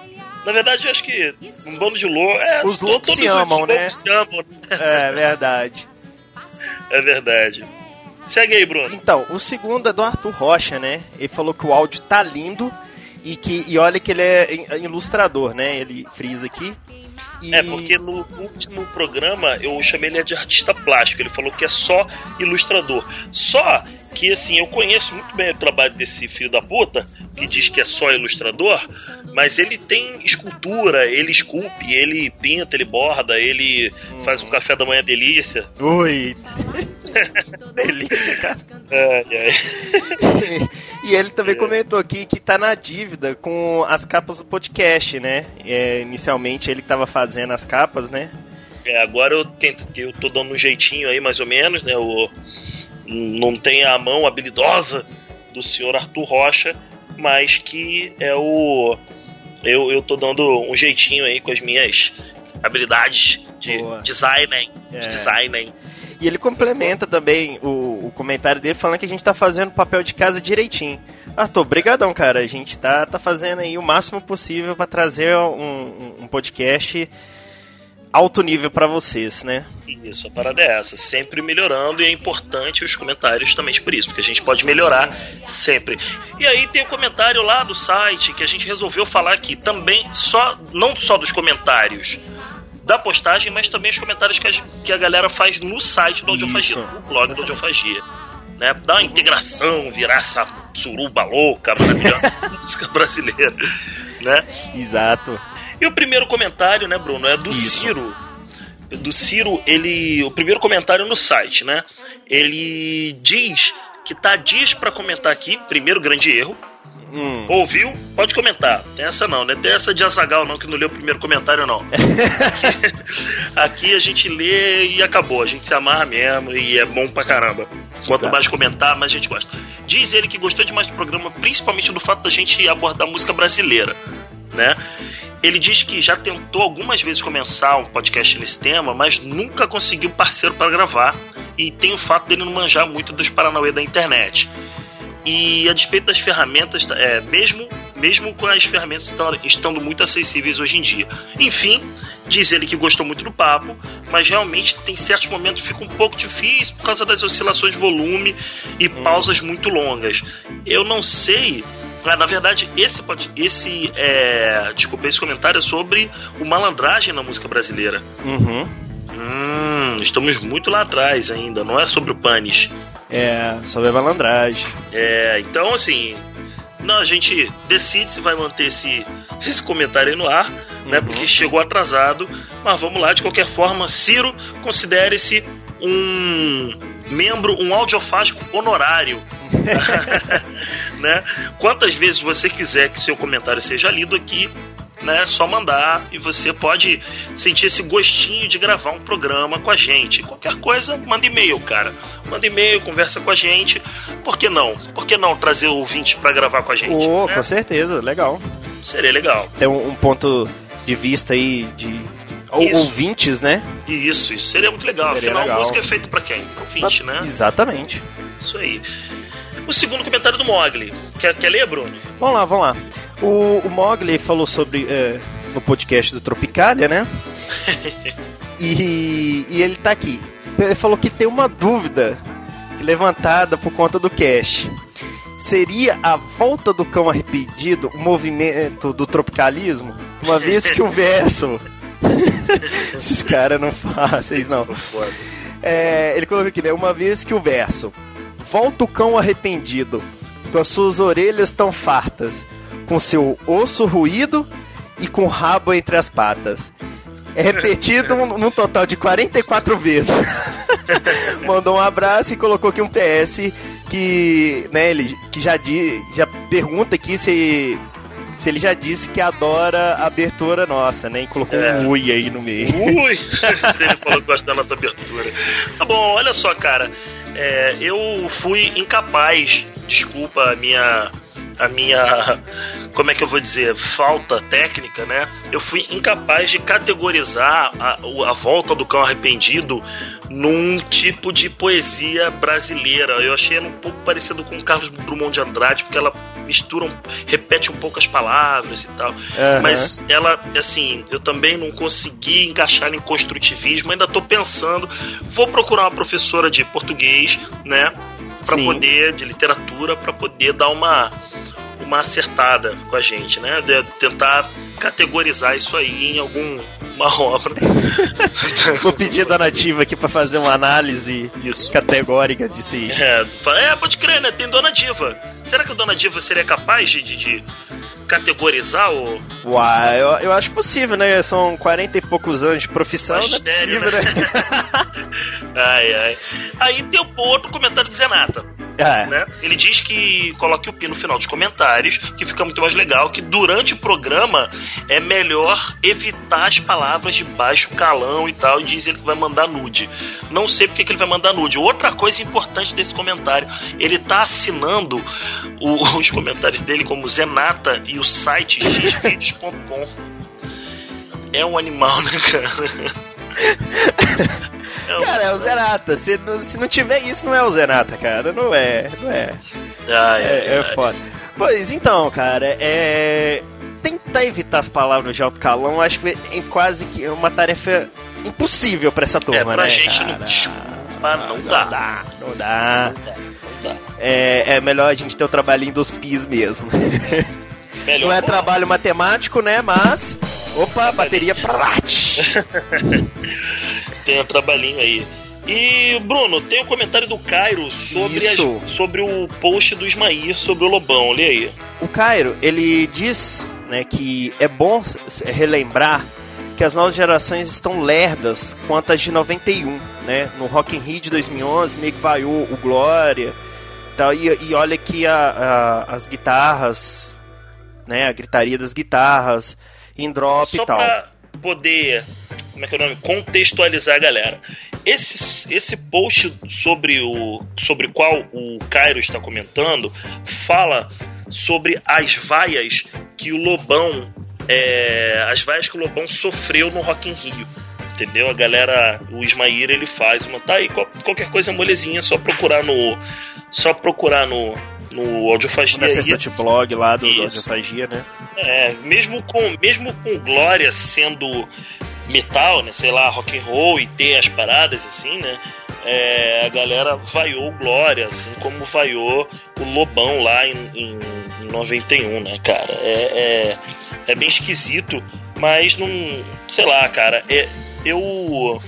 na verdade, eu acho que um bando de louco. É, Os loucos todos se amam, loucos né? se amam. É verdade. É verdade. Segue aí, Bruno. Então, o segundo é do Arthur Rocha, né? Ele falou que o áudio tá lindo e que e olha que ele é ilustrador, né? Ele frisa aqui. E- É, porque no último programa eu chamei ele de artista plástico. Ele falou que é só ilustrador. Só que, assim, eu conheço muito bem o trabalho desse filho da puta, que diz que é só ilustrador, mas ele tem escultura, ele esculpe, ele pinta, ele borda, ele faz um café da manhã delícia. Ui. delícia, cara. É, é. E ele também comentou aqui que tá na dívida com as capas do podcast, né? É, inicialmente ele tava fazendo as capas, né? É, agora eu tento, eu tô dando um jeitinho aí, mais ou menos, né? O, não tem a mão habilidosa do senhor Arthur Rocha, mas que é o. Eu, eu tô dando um jeitinho aí com as minhas habilidades de Boa. design, É. de design. E ele complementa também o, o comentário dele falando que a gente tá fazendo o papel de casa direitinho. Arthur, brigadão, cara. A gente tá, tá fazendo aí o máximo possível para trazer um, um- um podcast alto nível para vocês, né? Isso, a parada é essa, sempre melhorando e é importante os comentários também por isso, porque a gente pode melhorar sempre. E aí tem o comentário lá do site que a gente resolveu falar aqui também, só não só dos comentários da postagem, mas também os comentários que a, que a galera faz no site do Audiofagia, no blog do Audiofagia. Né, dar uma integração, virar essa suruba louca, maravilhosa música brasileira, né? Exato. E o primeiro comentário, né, Bruno, é do Isso. Ciro. Do Ciro, ele. O primeiro comentário no site, né? Ele diz que tá dias pra comentar aqui, primeiro grande erro. Hum. Ouviu? Pode comentar. Tem essa não, né? Tem essa de Azagal não, que não leu o primeiro comentário, não. aqui a gente lê e acabou. A gente se amarra mesmo e é bom pra caramba. Quanto Exato. mais comentar, mais a gente gosta. Diz ele que gostou demais do programa, principalmente do fato da gente abordar música brasileira, né? Ele diz que já tentou algumas vezes começar um podcast nesse tema, mas nunca conseguiu parceiro para gravar. E tem o fato dele não manjar muito dos Paranauê da internet. E a despeito das ferramentas, é, mesmo, mesmo com as ferramentas estando, muito acessíveis hoje em dia. Enfim, diz ele que gostou muito do papo, mas realmente tem certos momentos que fica um pouco difícil por causa das oscilações de volume e pausas muito longas. Eu não sei. na verdade, esse, esse é, desculpa, esse comentário é sobre o malandragem na música brasileira. Uhum. Hum, estamos muito lá atrás ainda, não é sobre o Panis. É, sobre a malandragem. É, então assim, não, a gente decide se vai manter esse, esse comentário aí no ar, né? Porque chegou atrasado. Mas vamos lá, de qualquer forma, Ciro, considere-se um membro, um audiofágico honorário. né? Quantas vezes você quiser que seu comentário seja lido aqui, né? É só mandar e você pode sentir esse gostinho de gravar um programa com a gente. Qualquer coisa, manda e-mail, cara. Manda e-mail, conversa com a gente. Por que não? Por que não trazer ouvintes pra gravar com a gente? Oh, né? com certeza, legal. Seria legal. Tem um, um ponto de vista aí de ou- ouvintes, né? Isso, isso seria muito legal. Seria Afinal, legal. música é feita pra quem? Ouvinte, né? Exatamente. Isso aí. O segundo comentário do Mogli. Quer, quer ler, Bruno? Vamos lá, vamos lá. O, o Mogli falou sobre é, no podcast do Tropicália, né? E, e ele tá aqui. Ele falou que tem uma dúvida levantada por conta do cast. Seria a volta do cão arrependido o movimento do tropicalismo? Uma vez que o verso. Esses caras não fáceis, não. É, ele colocou aqui, né? Uma vez que o verso. Volta o cão arrependido, com as suas orelhas tão fartas, com seu osso ruído e com o rabo entre as patas. É repetido num total de 44 vezes. Mandou um abraço e colocou aqui um PS que, né, ele que já, di, já pergunta aqui se, se ele já disse que adora a abertura nossa, né? E colocou É. um ui aí no meio. Ui! Se ele falou que gosta da nossa abertura. Tá bom, olha só, cara. É, eu fui incapaz, desculpa a minha. A minha. Como é que eu vou dizer? Falta técnica, né? Eu fui incapaz de categorizar a, a volta do cão arrependido num tipo de poesia brasileira. Eu achei ela um pouco parecido com Carlos Drummond de Andrade, porque ela mistura, um, repete um pouco as palavras e tal. Aham. Mas ela, assim, eu também não consegui encaixar em construtivismo, ainda tô pensando. Vou procurar uma professora de português, né? Sim. poder, de literatura, pra poder dar uma, uma acertada com a gente, né? De tentar categorizar isso aí em alguma obra. Vou pedir a Dona Diva aqui pra fazer uma análise categórica disso aí. É, é, pode crer, né? Tem Dona Diva. Será que a Dona Diva seria capaz de, de, de categorizar o. Uai, eu, eu acho possível, né? São 40 e poucos anos de profissão, não é Mistério, possível, né? Ai, ai. Aí tem o outro comentário do Zenata. É. Né? Ele diz que coloque o pi no final dos comentários, que fica muito mais legal, que durante o programa é melhor evitar as palavras de baixo calão e tal, e diz ele que vai mandar nude. Não sei porque que ele vai mandar nude. Outra coisa importante desse comentário, ele tá assinando o- os comentários dele como Zenata e o site xvideos.com. É um animal, né, cara? Cara, é o Zenata. Se não, se não tiver isso, não é o Zenata, cara. Não é, não é. Ai, é, ai, é ai. foda. Pois então, cara, é. Tentar evitar as palavras de alto calão, acho que é quase que uma tarefa impossível pra essa turma, É, pra né? gente cara? não, desculpa, não, dá. Não dá, não dá. Não dá. É, é melhor a gente ter o trabalhinho dos PIS mesmo. Melhor não é não. trabalho matemático, né? Mas. Opa, bateria prate. Tem um trabalhinho aí. E, Bruno, tem um comentário do Cairo sobre, as- sobre o post do Ismair sobre o Lobão. Olha aí. O Cairo, ele diz né, que é bom s- relembrar que as novas gerações estão lerdas quanto as de 91, né? No Rock in Rio de 2011, Nick vaiou o Glória tal, e, e olha que a- a- as guitarras, né? A gritaria das guitarras em drop Só e tal. pra poder, como é que é o nome? Contextualizar a galera. Esse, esse post sobre o sobre qual o Cairo está comentando fala sobre as vaias que o Lobão é, as vaias que o Lobão sofreu no Rock in Rio. Entendeu? A galera, o Ismair, ele faz uma. Tá aí, qual- qualquer coisa molezinha, só procurar no. Só procurar no. No Audiofagia. Na aí. Cessate Blog lá do, do. Audiofagia, né? É, mesmo com, mesmo com Glória sendo metal, né? Sei lá, rock and roll e ter as paradas assim, né? É, a galera vaiou Glória, assim como vaiou o Lobão lá em, em, em 91, né, cara? É, é, é bem esquisito, mas não. Sei lá, cara. É, eu.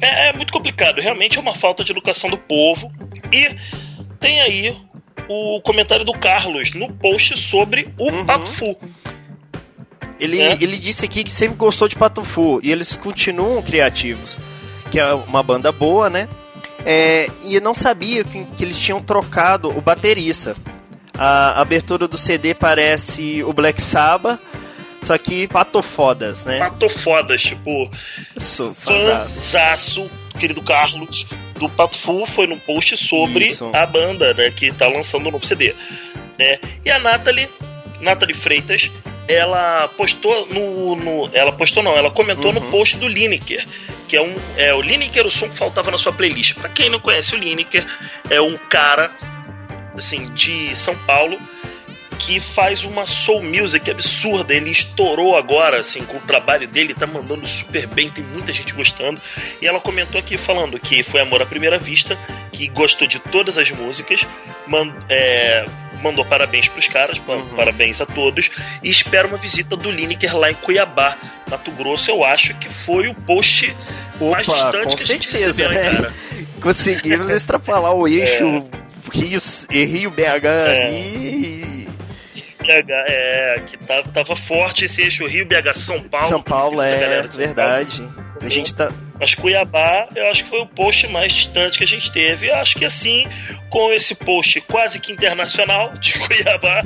É, é muito complicado, realmente é uma falta de educação do povo. E tem aí o comentário do Carlos no post sobre o Pato Fu. Ele, É. ele disse aqui que sempre gostou de Pato Fu e eles continuam criativos, que é uma banda boa, né? É, e eu não sabia que, que eles tinham trocado o baterista. A abertura do CD parece o Black Sabbath, só que patofodas, né? Patofodas, tipo, Isso, fanzaço. querido Carlos, do Pato Fu foi no post sobre Isso. a banda, né, que tá lançando o novo CD. Né? E a Nathalie, Nathalie Freitas, ela postou no, no- Ela postou não, ela comentou no post do Lineker, que é um. É o Lineker, o som que faltava na sua playlist. Pra quem não conhece o Lineker, é um cara assim, de São Paulo que faz uma soul music absurda. Ele estourou agora, assim, com o trabalho dele, tá mandando super bem, tem muita gente gostando. E ela comentou aqui falando que foi amor à primeira vista, que gostou de todas as músicas, man- é, mandou parabéns pros caras, pa- parabéns a todos, e espera uma visita do Lineker lá em Cuiabá, Mato Grosso. Eu acho que foi o post mais Opa, distante com que a gente certeza, recebeu, hein, né? cara? Conseguimos extrapolar o eixo Rio, Rio BH É. ali. BH, é, que tava, tava forte esse eixo Rio, BH, São Paulo. São Paulo é São verdade. A gente tá. Mas Cuiabá, eu acho que foi o post mais distante que a gente teve. Eu acho que assim, com esse post quase que internacional de Cuiabá,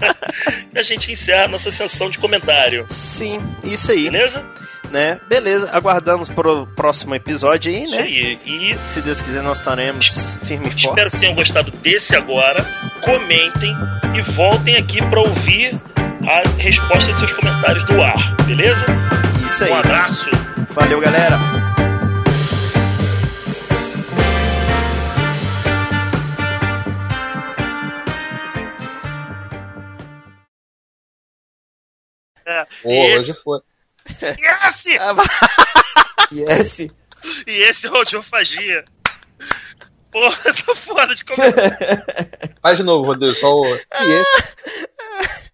a gente encerra a nossa sessão de comentário. Sim, isso aí. Beleza? Né? Beleza, aguardamos pro próximo episódio aí, Isso né? aí. E Se Deus quiser, nós estaremos firme e espero fortes. que tenham gostado desse agora. Comentem e voltem aqui para ouvir a resposta dos seus comentários do ar, beleza? Isso aí. Um abraço. Valeu, galera. É. Pô, hoje foi. Esse, Yes. e esse é o Audiofagia. Porra, tô fora de comentário. Faz de novo, Rodrigo, só o. E esse?